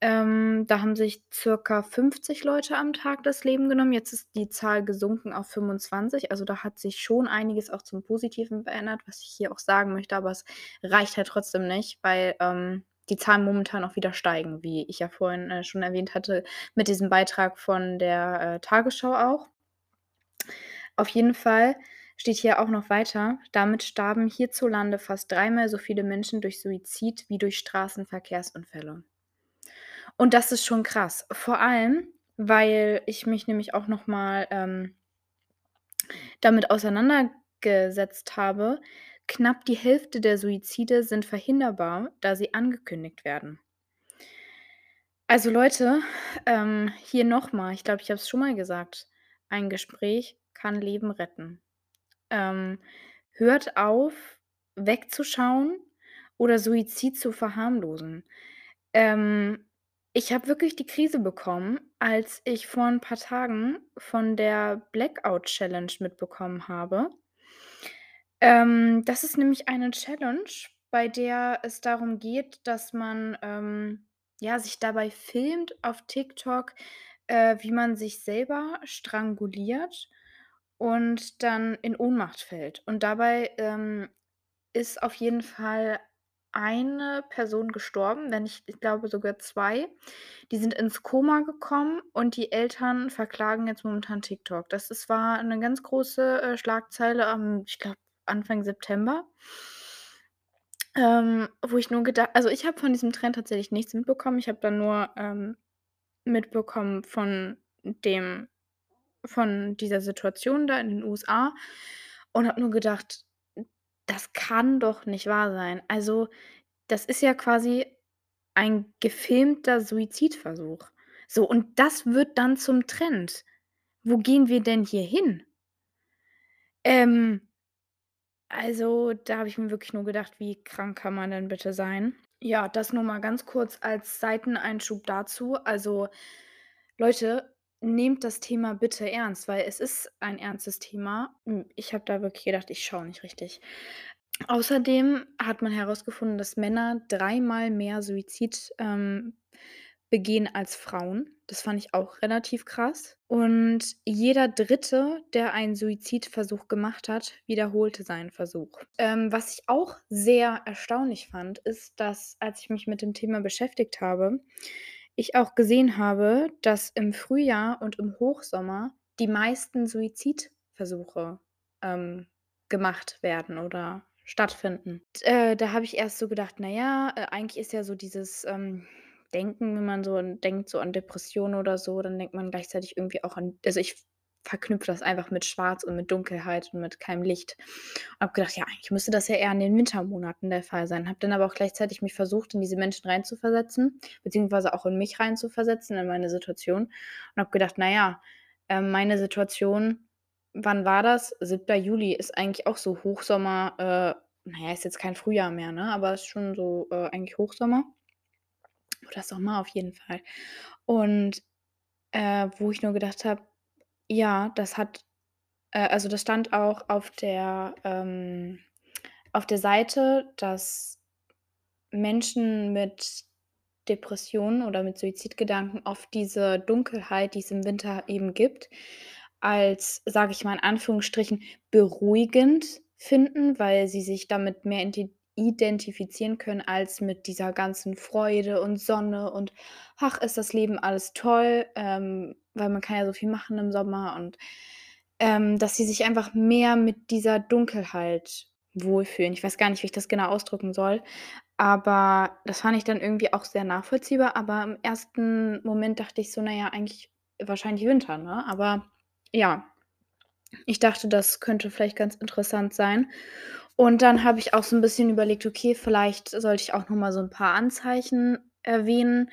Ähm, da haben sich circa 50 Leute am Tag das Leben genommen. Jetzt ist die Zahl gesunken auf 25. Also, da hat sich schon einiges auch zum Positiven verändert, was ich hier auch sagen möchte, aber es reicht halt trotzdem nicht, weil, ähm, die Zahlen momentan auch wieder steigen, wie ich ja vorhin, äh, schon erwähnt hatte mit diesem Beitrag von der, äh, Tagesschau auch. Auf jeden Fall steht hier auch noch weiter: „Damit starben hierzulande fast dreimal so viele Menschen durch Suizid wie durch Straßenverkehrsunfälle.“ Und das ist schon krass. Vor allem, weil ich mich nämlich auch noch mal, ähm damit auseinandergesetzt habe. Knapp die Hälfte der Suizide sind verhinderbar, da sie angekündigt werden. Also Leute, ähm, hier noch mal, ich glaube, ich habe es schon mal gesagt: Ein Gespräch kann Leben retten. Ähm, hört auf, wegzuschauen oder Suizid zu verharmlosen. Ähm, ich habe wirklich die Krise bekommen, als ich vor 'n paar Tagen von der Blackout Challenge mitbekommen habe. Ähm, das ist nämlich eine Challenge, bei der es darum geht, dass man, ähm, ja, sich dabei filmt auf TikTok, äh, wie man sich selber stranguliert und dann in Ohnmacht fällt. Und dabei, ähm, ist auf jeden Fall eine Person gestorben, wenn nicht ich glaube sogar 2. Die sind ins Koma gekommen und die Eltern verklagen jetzt momentan TikTok. Das ist war 'ne ganz große, äh, Schlagzeile am, ich glaube, Anfang September. Ähm, wo ich nur geda also, ich habe von diesem Trend tatsächlich nichts mitbekommen. Ich habe dann nur, ähm, mitbekommen von dem von dieser Situation da in den USA und habe nur gedacht: „Das kann doch nicht wahr sein.“ Also, das ist ja quasi ein gefilmter Suizidversuch. So, und das wird dann zum Trend. Wo gehen wir denn hier hin? Ähm also, da habe ich mir wirklich nur gedacht: „Wie krank kann man denn bitte sein?“ Ja, das nur mal ganz kurz als Seiteneinschub dazu. Also, Leute, nehmt das Thema bitte ernst, weil es ist ein ernstes Thema. Hm, ich habe da wirklich gedacht, ich schaue nicht richtig. Außerdem hat man herausgefunden, dass Männer dreimal mehr Suizid, ähm, begehen als Frauen. Das fand ich auch relativ krass. Und jeder Dritte, der einen Suizidversuch gemacht hat, wiederholte seinen Versuch. Ähm, was ich auch sehr erstaunlich fand, ist, dass, als ich mich mit dem Thema beschäftigt habe, ich auch gesehen habe, dass im Frühjahr und im Hochsommer die meisten Suizidversuche, ähm, gemacht werden oder stattfinden. D äh, da habe ich erst so gedacht: „Na ja, äh, eigentlich ist ja so dieses, ähm, Denken, wenn man so denkt so an Depressionen oder so, dann denkt man gleichzeitig irgendwie auch an“ also, ich verknüpfe das einfach mit Schwarz und mit Dunkelheit und mit keinem Licht. Und habe gedacht: „Ja, eigentlich müsste das ja eher in den Wintermonaten der Fall sein.“ Habe dann aber auch gleichzeitig mich versucht, in diese Menschen reinzuversetzen, beziehungsweise auch in mich reinzuversetzen, in meine Situation und habe gedacht: „Na ja, ähm, meine Situation wann war das? 7. Juli ist eigentlich auch so Hochsommer äh, na ja, ist jetzt kein Frühjahr mehr, ne, aber ist schon so, äh, eigentlich Hochsommer oder Sommer auf jeden Fall. Und, äh, wo ich nur gedacht habe: „Ja, das hat“ äh, also, das stand auch auf der ähm, auf der Seite, dass Menschen mit Depressionen oder mit Suizidgedanken oft diese Dunkelheit, die es im Winter eben gibt, als, sage ich mal in Anführungsstrichen, beruhigend finden, weil sie sich damit mehr identifizieren können als mit dieser ganzen Freude und Sonne und: „Ach, ist das Leben alles toll“, ähm, weil man kann ja so viel machen im Sommer und, ähm, dass sie sich einfach mehr mit dieser Dunkelheit wohlfühlen. Ich weiß gar nicht, wie ich das genau ausdrücken soll, aber das fand ich dann irgendwie auch sehr nachvollziehbar, aber im ersten Moment dachte ich so: „Na ja, eigentlich wahrscheinlich Winter“, ne? Aber ja, ich dachte, das könnte vielleicht ganz interessant sein. Und dann habe ich auch so 'n bisschen überlegt: „Okay, vielleicht sollte ich auch noch mal so 'n paar Anzeichen erwähnen,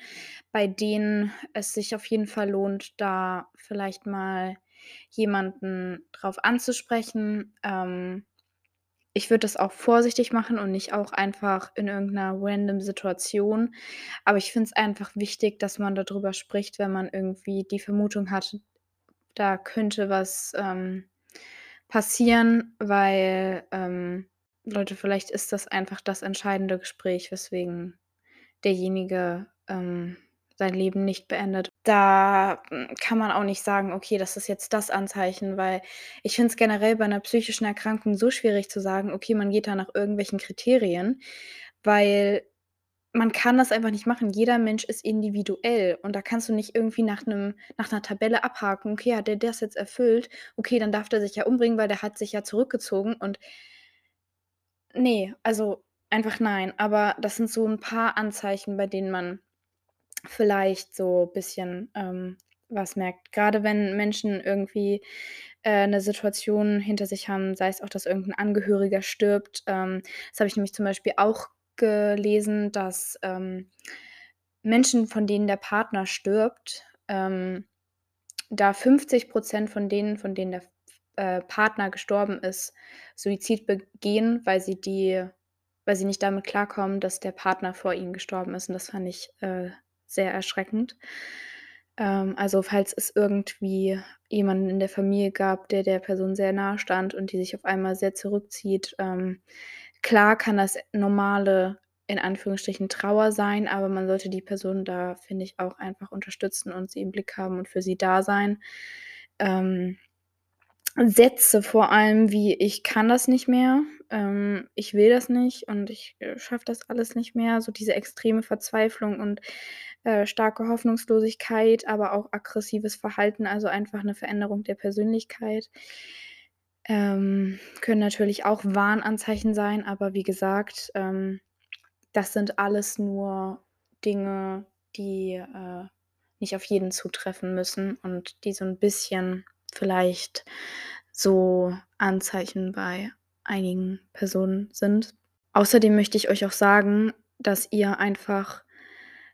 bei denen es sich auf jeden Fall lohnt, da vielleicht mal jemanden drauf anzusprechen.“ Ähm, ich würde das auch vorsichtig machen und nicht auch einfach in irgend 'ner random Situation. Aber ich finde es einfach wichtig, dass man da drüber spricht, wenn man irgendwie die Vermutung hat, da könnte was, ähm, passieren, weil, ähm, Leute, vielleicht ist das einfach das entscheidende Gespräch, weswegen derjenige, ähm, sein Leben nicht beendet. Da, hm, kann man auch nicht sagen: „Okay, das ist jetzt das Anzeichen“, weil ich finde es generell bei 'ner psychischen Erkrankung so schwierig zu sagen: „Okay, man geht da nach irgendwelchen Kriterien“, weil man kann das einfach nicht machen. Jeder Mensch ist individuell und da kannst du nicht irgendwie nach 'nem nach 'ner Tabelle abhaken: „Okay, hat der das jetzt erfüllt? Okay, dann darf der sich ja umbringen, weil der hat sich ja zurückgezogen“ und ne, also, einfach nein. Aber das sind so 'n paar Anzeichen, bei denen man vielleicht so bisschen, ähm, was merkt. Grade wenn Menschen irgendwie, äh, 'ne Situation hinter sich haben, sei es auch, dass irgend 'n Angehöriger stirbt. Ähm, das habe ich nämlich zum Beispiel auch gelesen, dass, ähm, Menschen, von denen der Partner stirbt, ähm, da 50 % von denen, von denen der äh, Partner gestorben ist, Suizid begehen, weil sie die weil sie nicht damit klarkommen, dass der Partner vor ihnen gestorben ist und das fand ich, äh, sehr erschreckend. Ähm, also, falls es irgendwie jemanden in der Familie gab, der der Person sehr nahe stand und die sich auf einmal sehr zurückzieht, ähm, klar kann das normale, in Anführungsstrichen, Trauer sein, aber man sollte die Person da, finde ich, auch einfach unterstützen und sie im Blick haben und für sie da sein. Ähm, Sätze vor allem wie: „Ich kann das nicht mehr, ähm, ich will das nicht und ich, äh, schaffe das alles nicht mehr.“ So diese extreme Verzweiflung und, äh, starke Hoffnungslosigkeit, aber auch aggressives Verhalten, also einfach 'ne Veränderung der Persönlichkeit. Ähm, können natürlich auch Warnanzeichen sein, aber wie gesagt, ähm, das sind alles nur Dinge, die, äh, nicht auf jeden zutreffen müssen und die so 'n bisschen vielleicht so Anzeichen bei einigen Personen sind. Außerdem möchte ich euch auch sagen, dass ihr einfach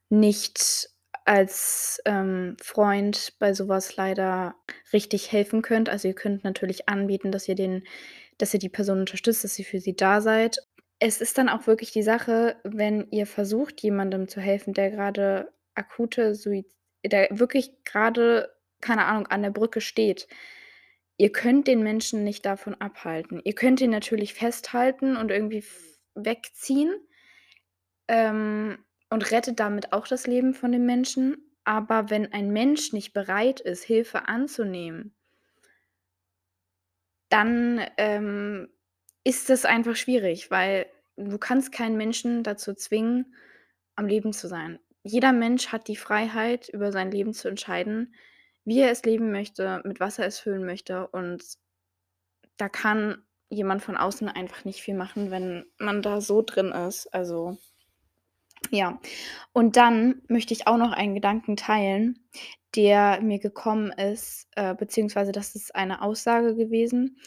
nicht als, ähm, Freund bei so was leider richtig helfen könnt. Also, ihr könnt natürlich anbieten, dass ihr den dass ihr die Person unterstützt, dass ihr für sie da seid. Es ist dann auch wirklich die Sache, wenn ihr versucht, jemandem zu helfen, der grade akute Suiz der wirklich grade, keine Ahnung, an der Brücke steht. Ihr könnt den Menschen nicht davon abhalten. Ihr könnt ihn natürlich festhalten und irgendwie wegziehen ähm, und rettet damit auch das Leben von dem Menschen. Aber wenn ein Mensch nicht bereit ist, Hilfe anzunehmen dann, ähm, ist das einfach schwierig, weil du kannst keinen Menschen dazu zwingen, am Leben zu sein. Jeder Mensch hat die Freiheit, über sein Leben zu entscheiden, wie er es leben möchte, mit was er es füllen möchte und da kann jemand von außen einfach nicht viel machen, wenn man da so drin ist. Also ja. Und dann möchte ich auch noch einen Gedanken teilen, der mir gekommen ist, äh, beziehungsweise das ist eine Aussage gewesen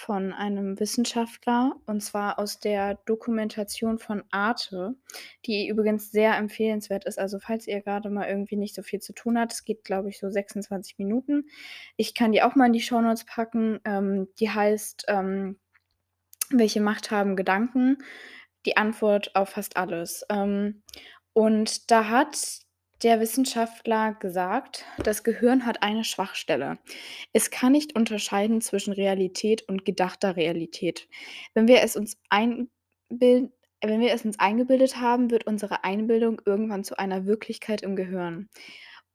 von einem Wissenschaftler, und zwar aus der Dokumentation von Arte, die übrigens sehr empfehlenswert ist. Also, falls ihr grade mal irgendwie nicht so viel zu tun habt, es geht, glaube ich, so 26 Minuten. Ich kann die auch mal in die Shownotes packen. Ähm, die heißt, ähm: „Welche Macht haben Gedanken? Die Antwort auf fast alles.“ Ähm, und da hat der Wissenschaftler gesagt: „Das Gehirn hat eine Schwachstelle. Es kann nicht unterscheiden zwischen Realität und gedachter Realität. Wenn wir es uns einbil wenn wir es uns eingebildet haben, wird unsere Einbildung irgendwann zu einer Wirklichkeit im Gehirn.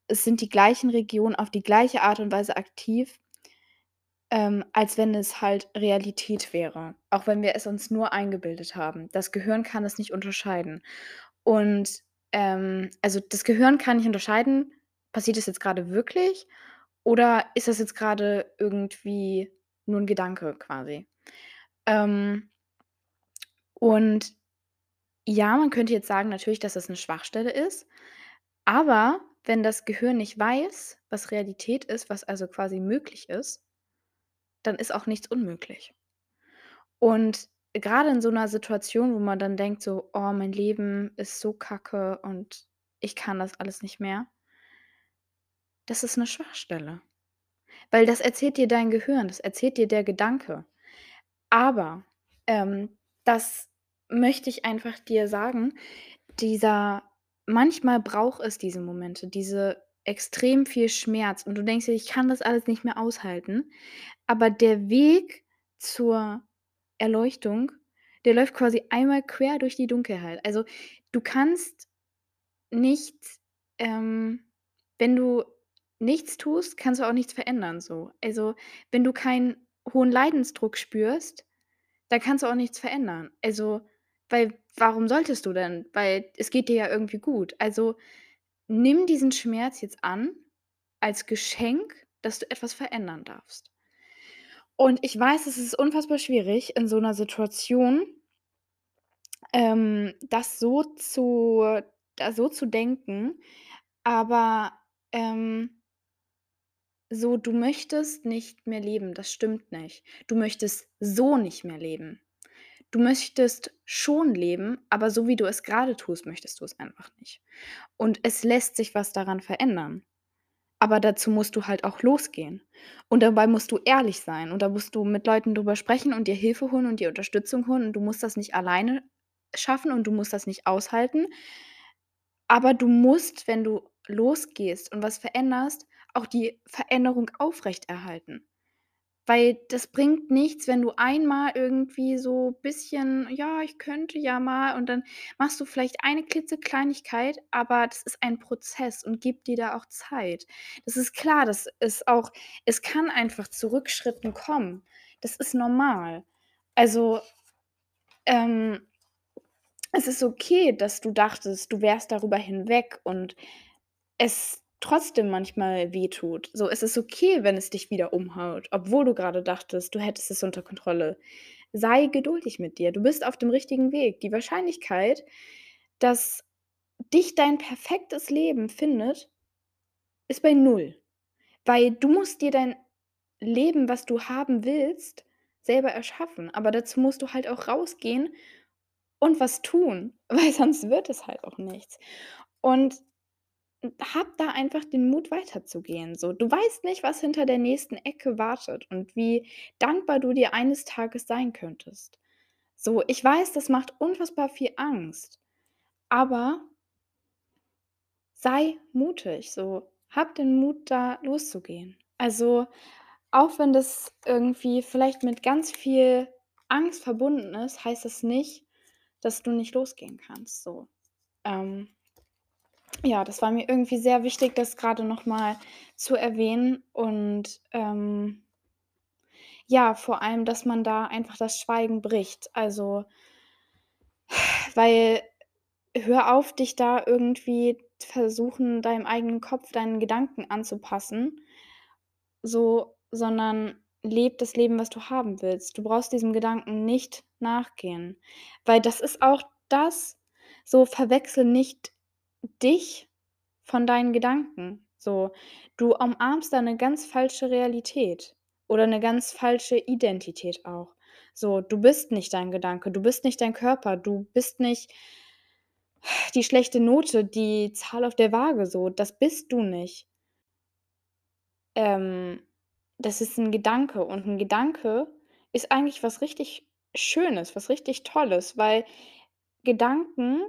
Es sind die gleichen Regionen auf die gleiche Art und Weise aktiv, ähm, als wenn es halt Realität wäre, auch wenn wir es uns nur eingebildet haben. Das Gehirn kann es nicht unterscheiden.“ Und, ähm also, das Gehirn kann nicht unterscheiden, passiert das jetzt grade wirklich oder ist das jetzt grade irgendwie nur 'n Gedanke quasi? Ähm und ja, man könnte jetzt sagen natürlich, dass das 'ne Schwachstelle ist, aber wenn das Gehirn nicht weiß, was Realität ist, was also quasi möglich ist dann ist auch nichts unmöglich. Und grade in so 'ner Situation, wo man dann denkt so: „Oh, mein Leben ist so kacke und ich kann das alles nicht mehr“ das ist 'ne Schwachstelle, weil das erzählt dir dein Gehirn, das erzählt dir der Gedanke. Aber, ähm, das möchte ich einfach dir sagen, dieser manchmal braucht es diese Momente, diese extrem viel Schmerz und du denkst dir: „Ich kann das alles nicht mehr aushalten“, aber der Weg zur Erleuchtung, der läuft quasi einmal quer durch die Dunkelheit. Also, du kannst nicht ähm, wenn du nichts tust, kannst du auch nichts verändern so. Also, wenn du keinen hohen Leidensdruck spürst, dann kannst du auch nichts verändern. Also, weil warum solltest du denn? Weil es geht dir ja irgendwie gut. Also, nimm diesen Schmerz jetzt an als Geschenk, dass du etwas verändern darfst. Und ich weiß, es ist unfassbar schwierig in so 'ner Situation ähm, das so zu da so zu denken, aber, ähm so, du möchtest nicht mehr leben, das stimmt nicht. Du möchtest so nicht mehr leben. Du möchtest schon leben, aber so wie du es grade tust, möchtest du es einfach nicht. Und es lässt sich was daran verändern. Aber dazu musst du halt auch losgehen. Und dabei musst du ehrlich sein und da musst du mit Leuten drüber sprechen und dir Hilfe holen und dir Unterstützung holen und du musst das nicht alleine schaffen und du musst das nicht aushalten. Aber du musst, wenn du losgehst und was veränderst, auch die Veränderung aufrechterhalten. Weil das bringt nichts, wenn du einmal irgendwie so bisschen: „Ja, ich könnte ja mal“ und dann machst du vielleicht eine klitzekleinigkeit, aber das ist ein Prozess und gib dir da auch Zeit. Das ist klar, das ist auch es kann einfach zu Rückschritten kommen. Das ist normal. Also, ähm es ist okay, dass du dachtest, du wärst darüber hinweg und es trotzdem manchmal wehtut. So, es ist okay, wenn es dich wieder umhaut, obwohl du grade dachtest, du hättest es unter Kontrolle. Sei geduldig mit dir. Du bist auf dem richtigen Weg. Die Wahrscheinlichkeit, dass dich dein perfektes Leben findet, ist bei 0, weil du musst dir dein Leben, was du haben willst, selber erschaffen. Aber dazu musst du halt auch rausgehen und was tun, weil sonst wird es halt auch nichts. Und hab da einfach den Mut, weiterzugehen, so. Du weißt nicht, was hinter der nächsten Ecke wartet und wie dankbar du dir eines Tages sein könntest. So, ich weiß, das macht unfassbar viel Angst, aber sei mutig, so. Hab den Mut, da loszugehen. Also, auch wenn das irgendwie vielleicht mit ganz viel Angst verbunden ist, heißt das nicht, dass du nicht losgehen kannst, so. Ähm, ja, das war mir irgendwie sehr wichtig, das grade noch mal zu erwähnen und, ähm ja, vor allem, dass man da einfach das Schweigen bricht. Also weil hör auf, dich da irgendwie versuchen, deinem eigenen Kopf deinen Gedanken anzupassen, so, sondern lebe das Leben, was du haben willst. Du brauchst diesem Gedanken nicht nachgehen, weil das ist auch das so, verwechsle nicht dich von deinen Gedanken, so. Du umarmst da 'ne ganz falsche Realität oder 'ne ganz falsche Identität auch. So, du bist nicht dein Gedanke, du bist nicht dein Körper, du bist nicht die schlechte Note, die Zahl auf der Waage, so. Das bist du nicht. Ähm, das ist 'n Gedanke und 'n Gedanke ist eigentlich was richtig Schönes, was richtig Tolles, weil Gedanken,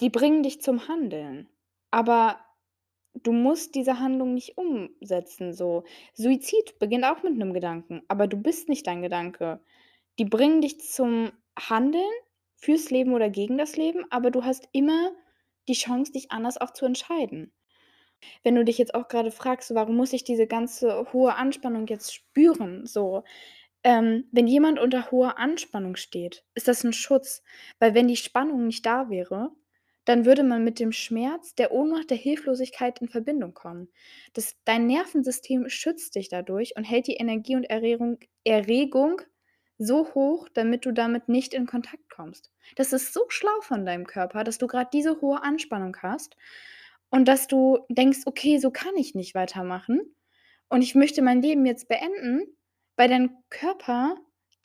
die bringen dich zum Handeln, aber du musst diese Handlung nicht umsetzen, so. Suizid beginnt auch mit 'nem Gedanken, aber du bist nicht dein Gedanke. Die bringen dich zum Handeln fürs Leben oder gegen das Leben, aber du hast immer die Chance, dich anders auch zu entscheiden. Wenn du dich jetzt auch grade fragst: „Warum muss ich diese ganze hohe Anspannung jetzt spüren?“ So, ähm, wenn jemand unter hoher Anspannung steht, ist das 'n Schutz, weil wenn die Spannung nicht da wäre, dann würde man mit dem Schmerz, der Ohnmacht, der Hilflosigkeit in Verbindung kommen. Das dein Nervensystem schützt dich dadurch und hält die Energie und Erregung Erregung so hoch, damit du damit nicht in Kontakt kommst. Das ist so schlau von deinem Körper, dass du grad diese hohe Anspannung hast und dass du denkst: „Okay, so kann ich nicht weitermachen und ich möchte mein Leben jetzt beenden“, weil dein Körper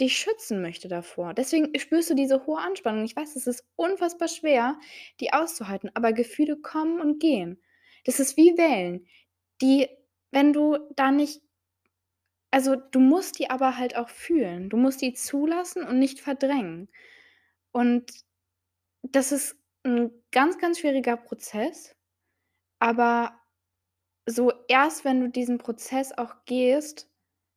dich schützen möchte davor. Deswegen spürst du diese hohe Anspannung. Ich weiß, es ist unfassbar schwer, die auszuhalten, aber Gefühle kommen und gehen. Das ist wie Wellen, die wenn du da nicht also, du musst die aber halt auch fühlen. Du musst die zulassen und nicht verdrängen. Und das ist 'n ganz, ganz schwieriger Prozess, aber so erst wenn du diesen Prozess auch gehst,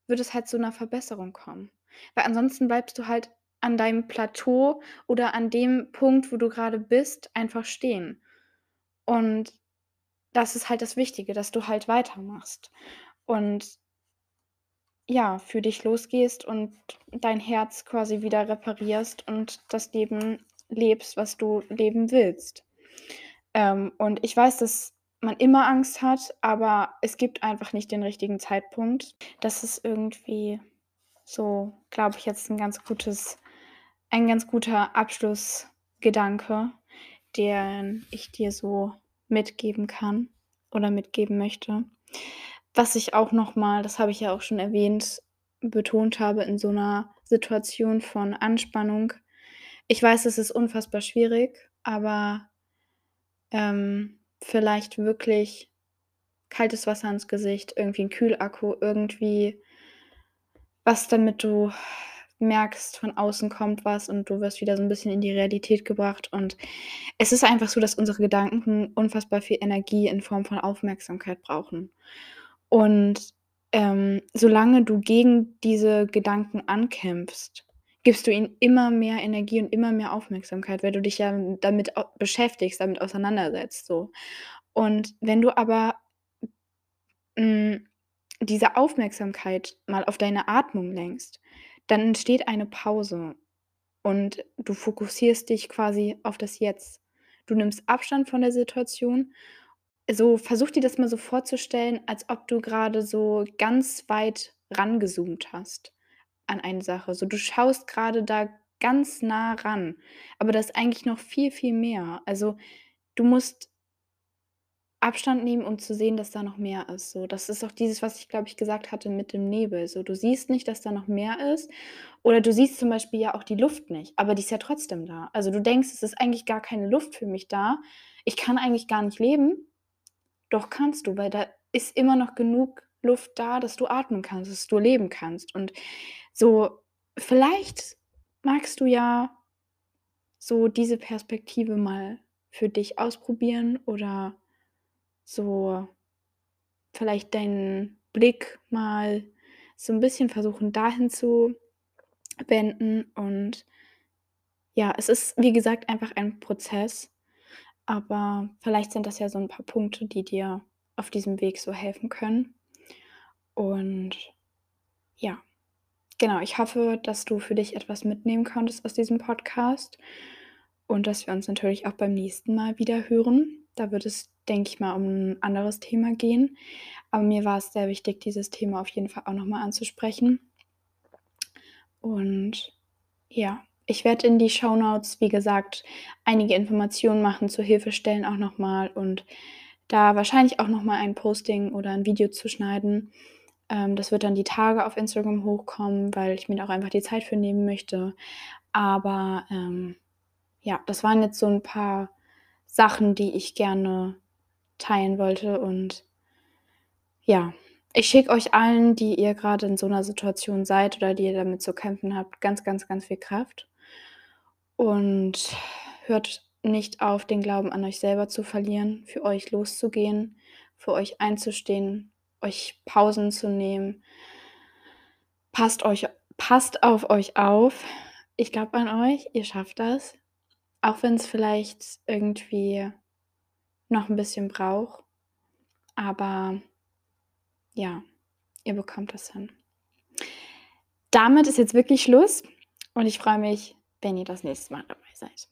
wird es halt zu 'ner Verbesserung kommen, weil ansonsten bleibst du halt an deinem Plateau oder an dem Punkt, wo du grade bist, einfach stehen. Und das ist halt das Wichtige, dass du halt weitermachst und ja, für dich losgehst und dein Herz quasi wieder reparierst und das Leben lebst, was du leben willst. Ähm, und ich weiß, dass man immer Angst hat, aber es gibt einfach nicht den richtigen Zeitpunkt. Das ist irgendwie so, glaube ich, jetzt 'n ganz gutes ein ganz guter Abschlussgedanke, den ich dir so mitgeben kann oder mitgeben möchte. Was ich auch noch mal, das habe ich ja auch schon erwähnt, betont habe in so 'ner Situation von Anspannung. Ich weiß, es ist unfassbar schwierig, aber, ähm, vielleicht wirklich kaltes Wasser ins Gesicht, irgendwie 'n Kühlakku, irgendwie was, damit du merkst, von außen kommt was und du wirst wieder so 'n bisschen in die Realität gebracht. Und es ist einfach so, dass unsere Gedanken unfassbar viel Energie in Form von Aufmerksamkeit brauchen. Und, ähm, solange du gegen diese Gedanken ankämpfst, gibst du ihnen immer mehr Energie und immer mehr Aufmerksamkeit, weil du dich ja damit beschäftigst, damit auseinandersetzt so. Und wenn du aber hm, diese Aufmerksamkeit mal auf deine Atmung lenkst, dann entsteht eine Pause und du fokussierst dich quasi auf das Jetzt. Du nimmst Abstand von der Situation. So versuch dir das mal so vorzustellen, als ob du grade so ganz weit rangezoomt hast an eine Sache. So, du schaust grade da ganz nah ran, aber da ist eigentlich noch viel, viel mehr. Also, du musst Abstand nehmen, um zu sehen, dass da noch mehr ist, so. Das ist auch dieses, was ich, glaube ich, gesagt hatte mit dem Nebel. So, du siehst nicht, dass da noch mehr ist oder du siehst zum Beispiel ja auch die Luft nicht, aber die ist ja trotzdem da. Also, du denkst: „Es ist eigentlich gar keine Luft für mich da. Ich kann eigentlich gar nicht leben.“ Doch kannst du, weil da ist immer noch genug Luft da, dass du atmen kannst, dass du leben kannst. Und so vielleicht magst du ja so diese Perspektive mal für dich ausprobieren oder so vielleicht deinen Blick mal so 'n bisschen versuchen, dahin zu wenden. Und ja, es ist, wie gesagt, einfach ein Prozess, aber vielleicht sind das ja so 'n paar Punkte, die dir auf diesem Weg so helfen können. Und ja, genau, ich hoffe, dass du für dich etwas mitnehmen konntest aus diesem Podcast und dass wir uns natürlich auch beim nächsten Mal wieder hören. Da wird es, denke ich mal, um 'n anderes Thema gehen. Aber mir war es sehr wichtig, dieses Thema auf jeden Fall auch noch mal anzusprechen. Und ja, ich werde in die Shownotes, wie gesagt, einige Informationen machen zu Hilfestellen auch noch mal und da wahrscheinlich auch noch mal ein Posting oder 'n Video zu schneiden. Ähm, das wird dann die Tage auf Instagram hochkommen, weil ich mir da auch einfach die Zeit für nehmen möchte. Aber, ähm, ja, das waren jetzt so 'n paar Sachen, die ich gerne teilen wollte und ja, ich schicke euch allen, die ihr grade in so 'ner Situation seid oder die ihr damit zu kämpfen habt, ganz, ganz, ganz viel Kraft. Und hört nicht auf, den Glauben an euch selber zu verlieren, für euch loszugehen, für euch einzustehen, euch Pausen zu nehmen. Passt euch passt auf euch auf. Ich glaube an euch, ihr schafft das, auch wenn's vielleicht irgendwie noch 'n bisschen braucht. Aber ja, ihr bekommt das hin. Damit ist jetzt wirklich Schluss und ich freue mich, wenn ihr das nächste Mal dabei seid.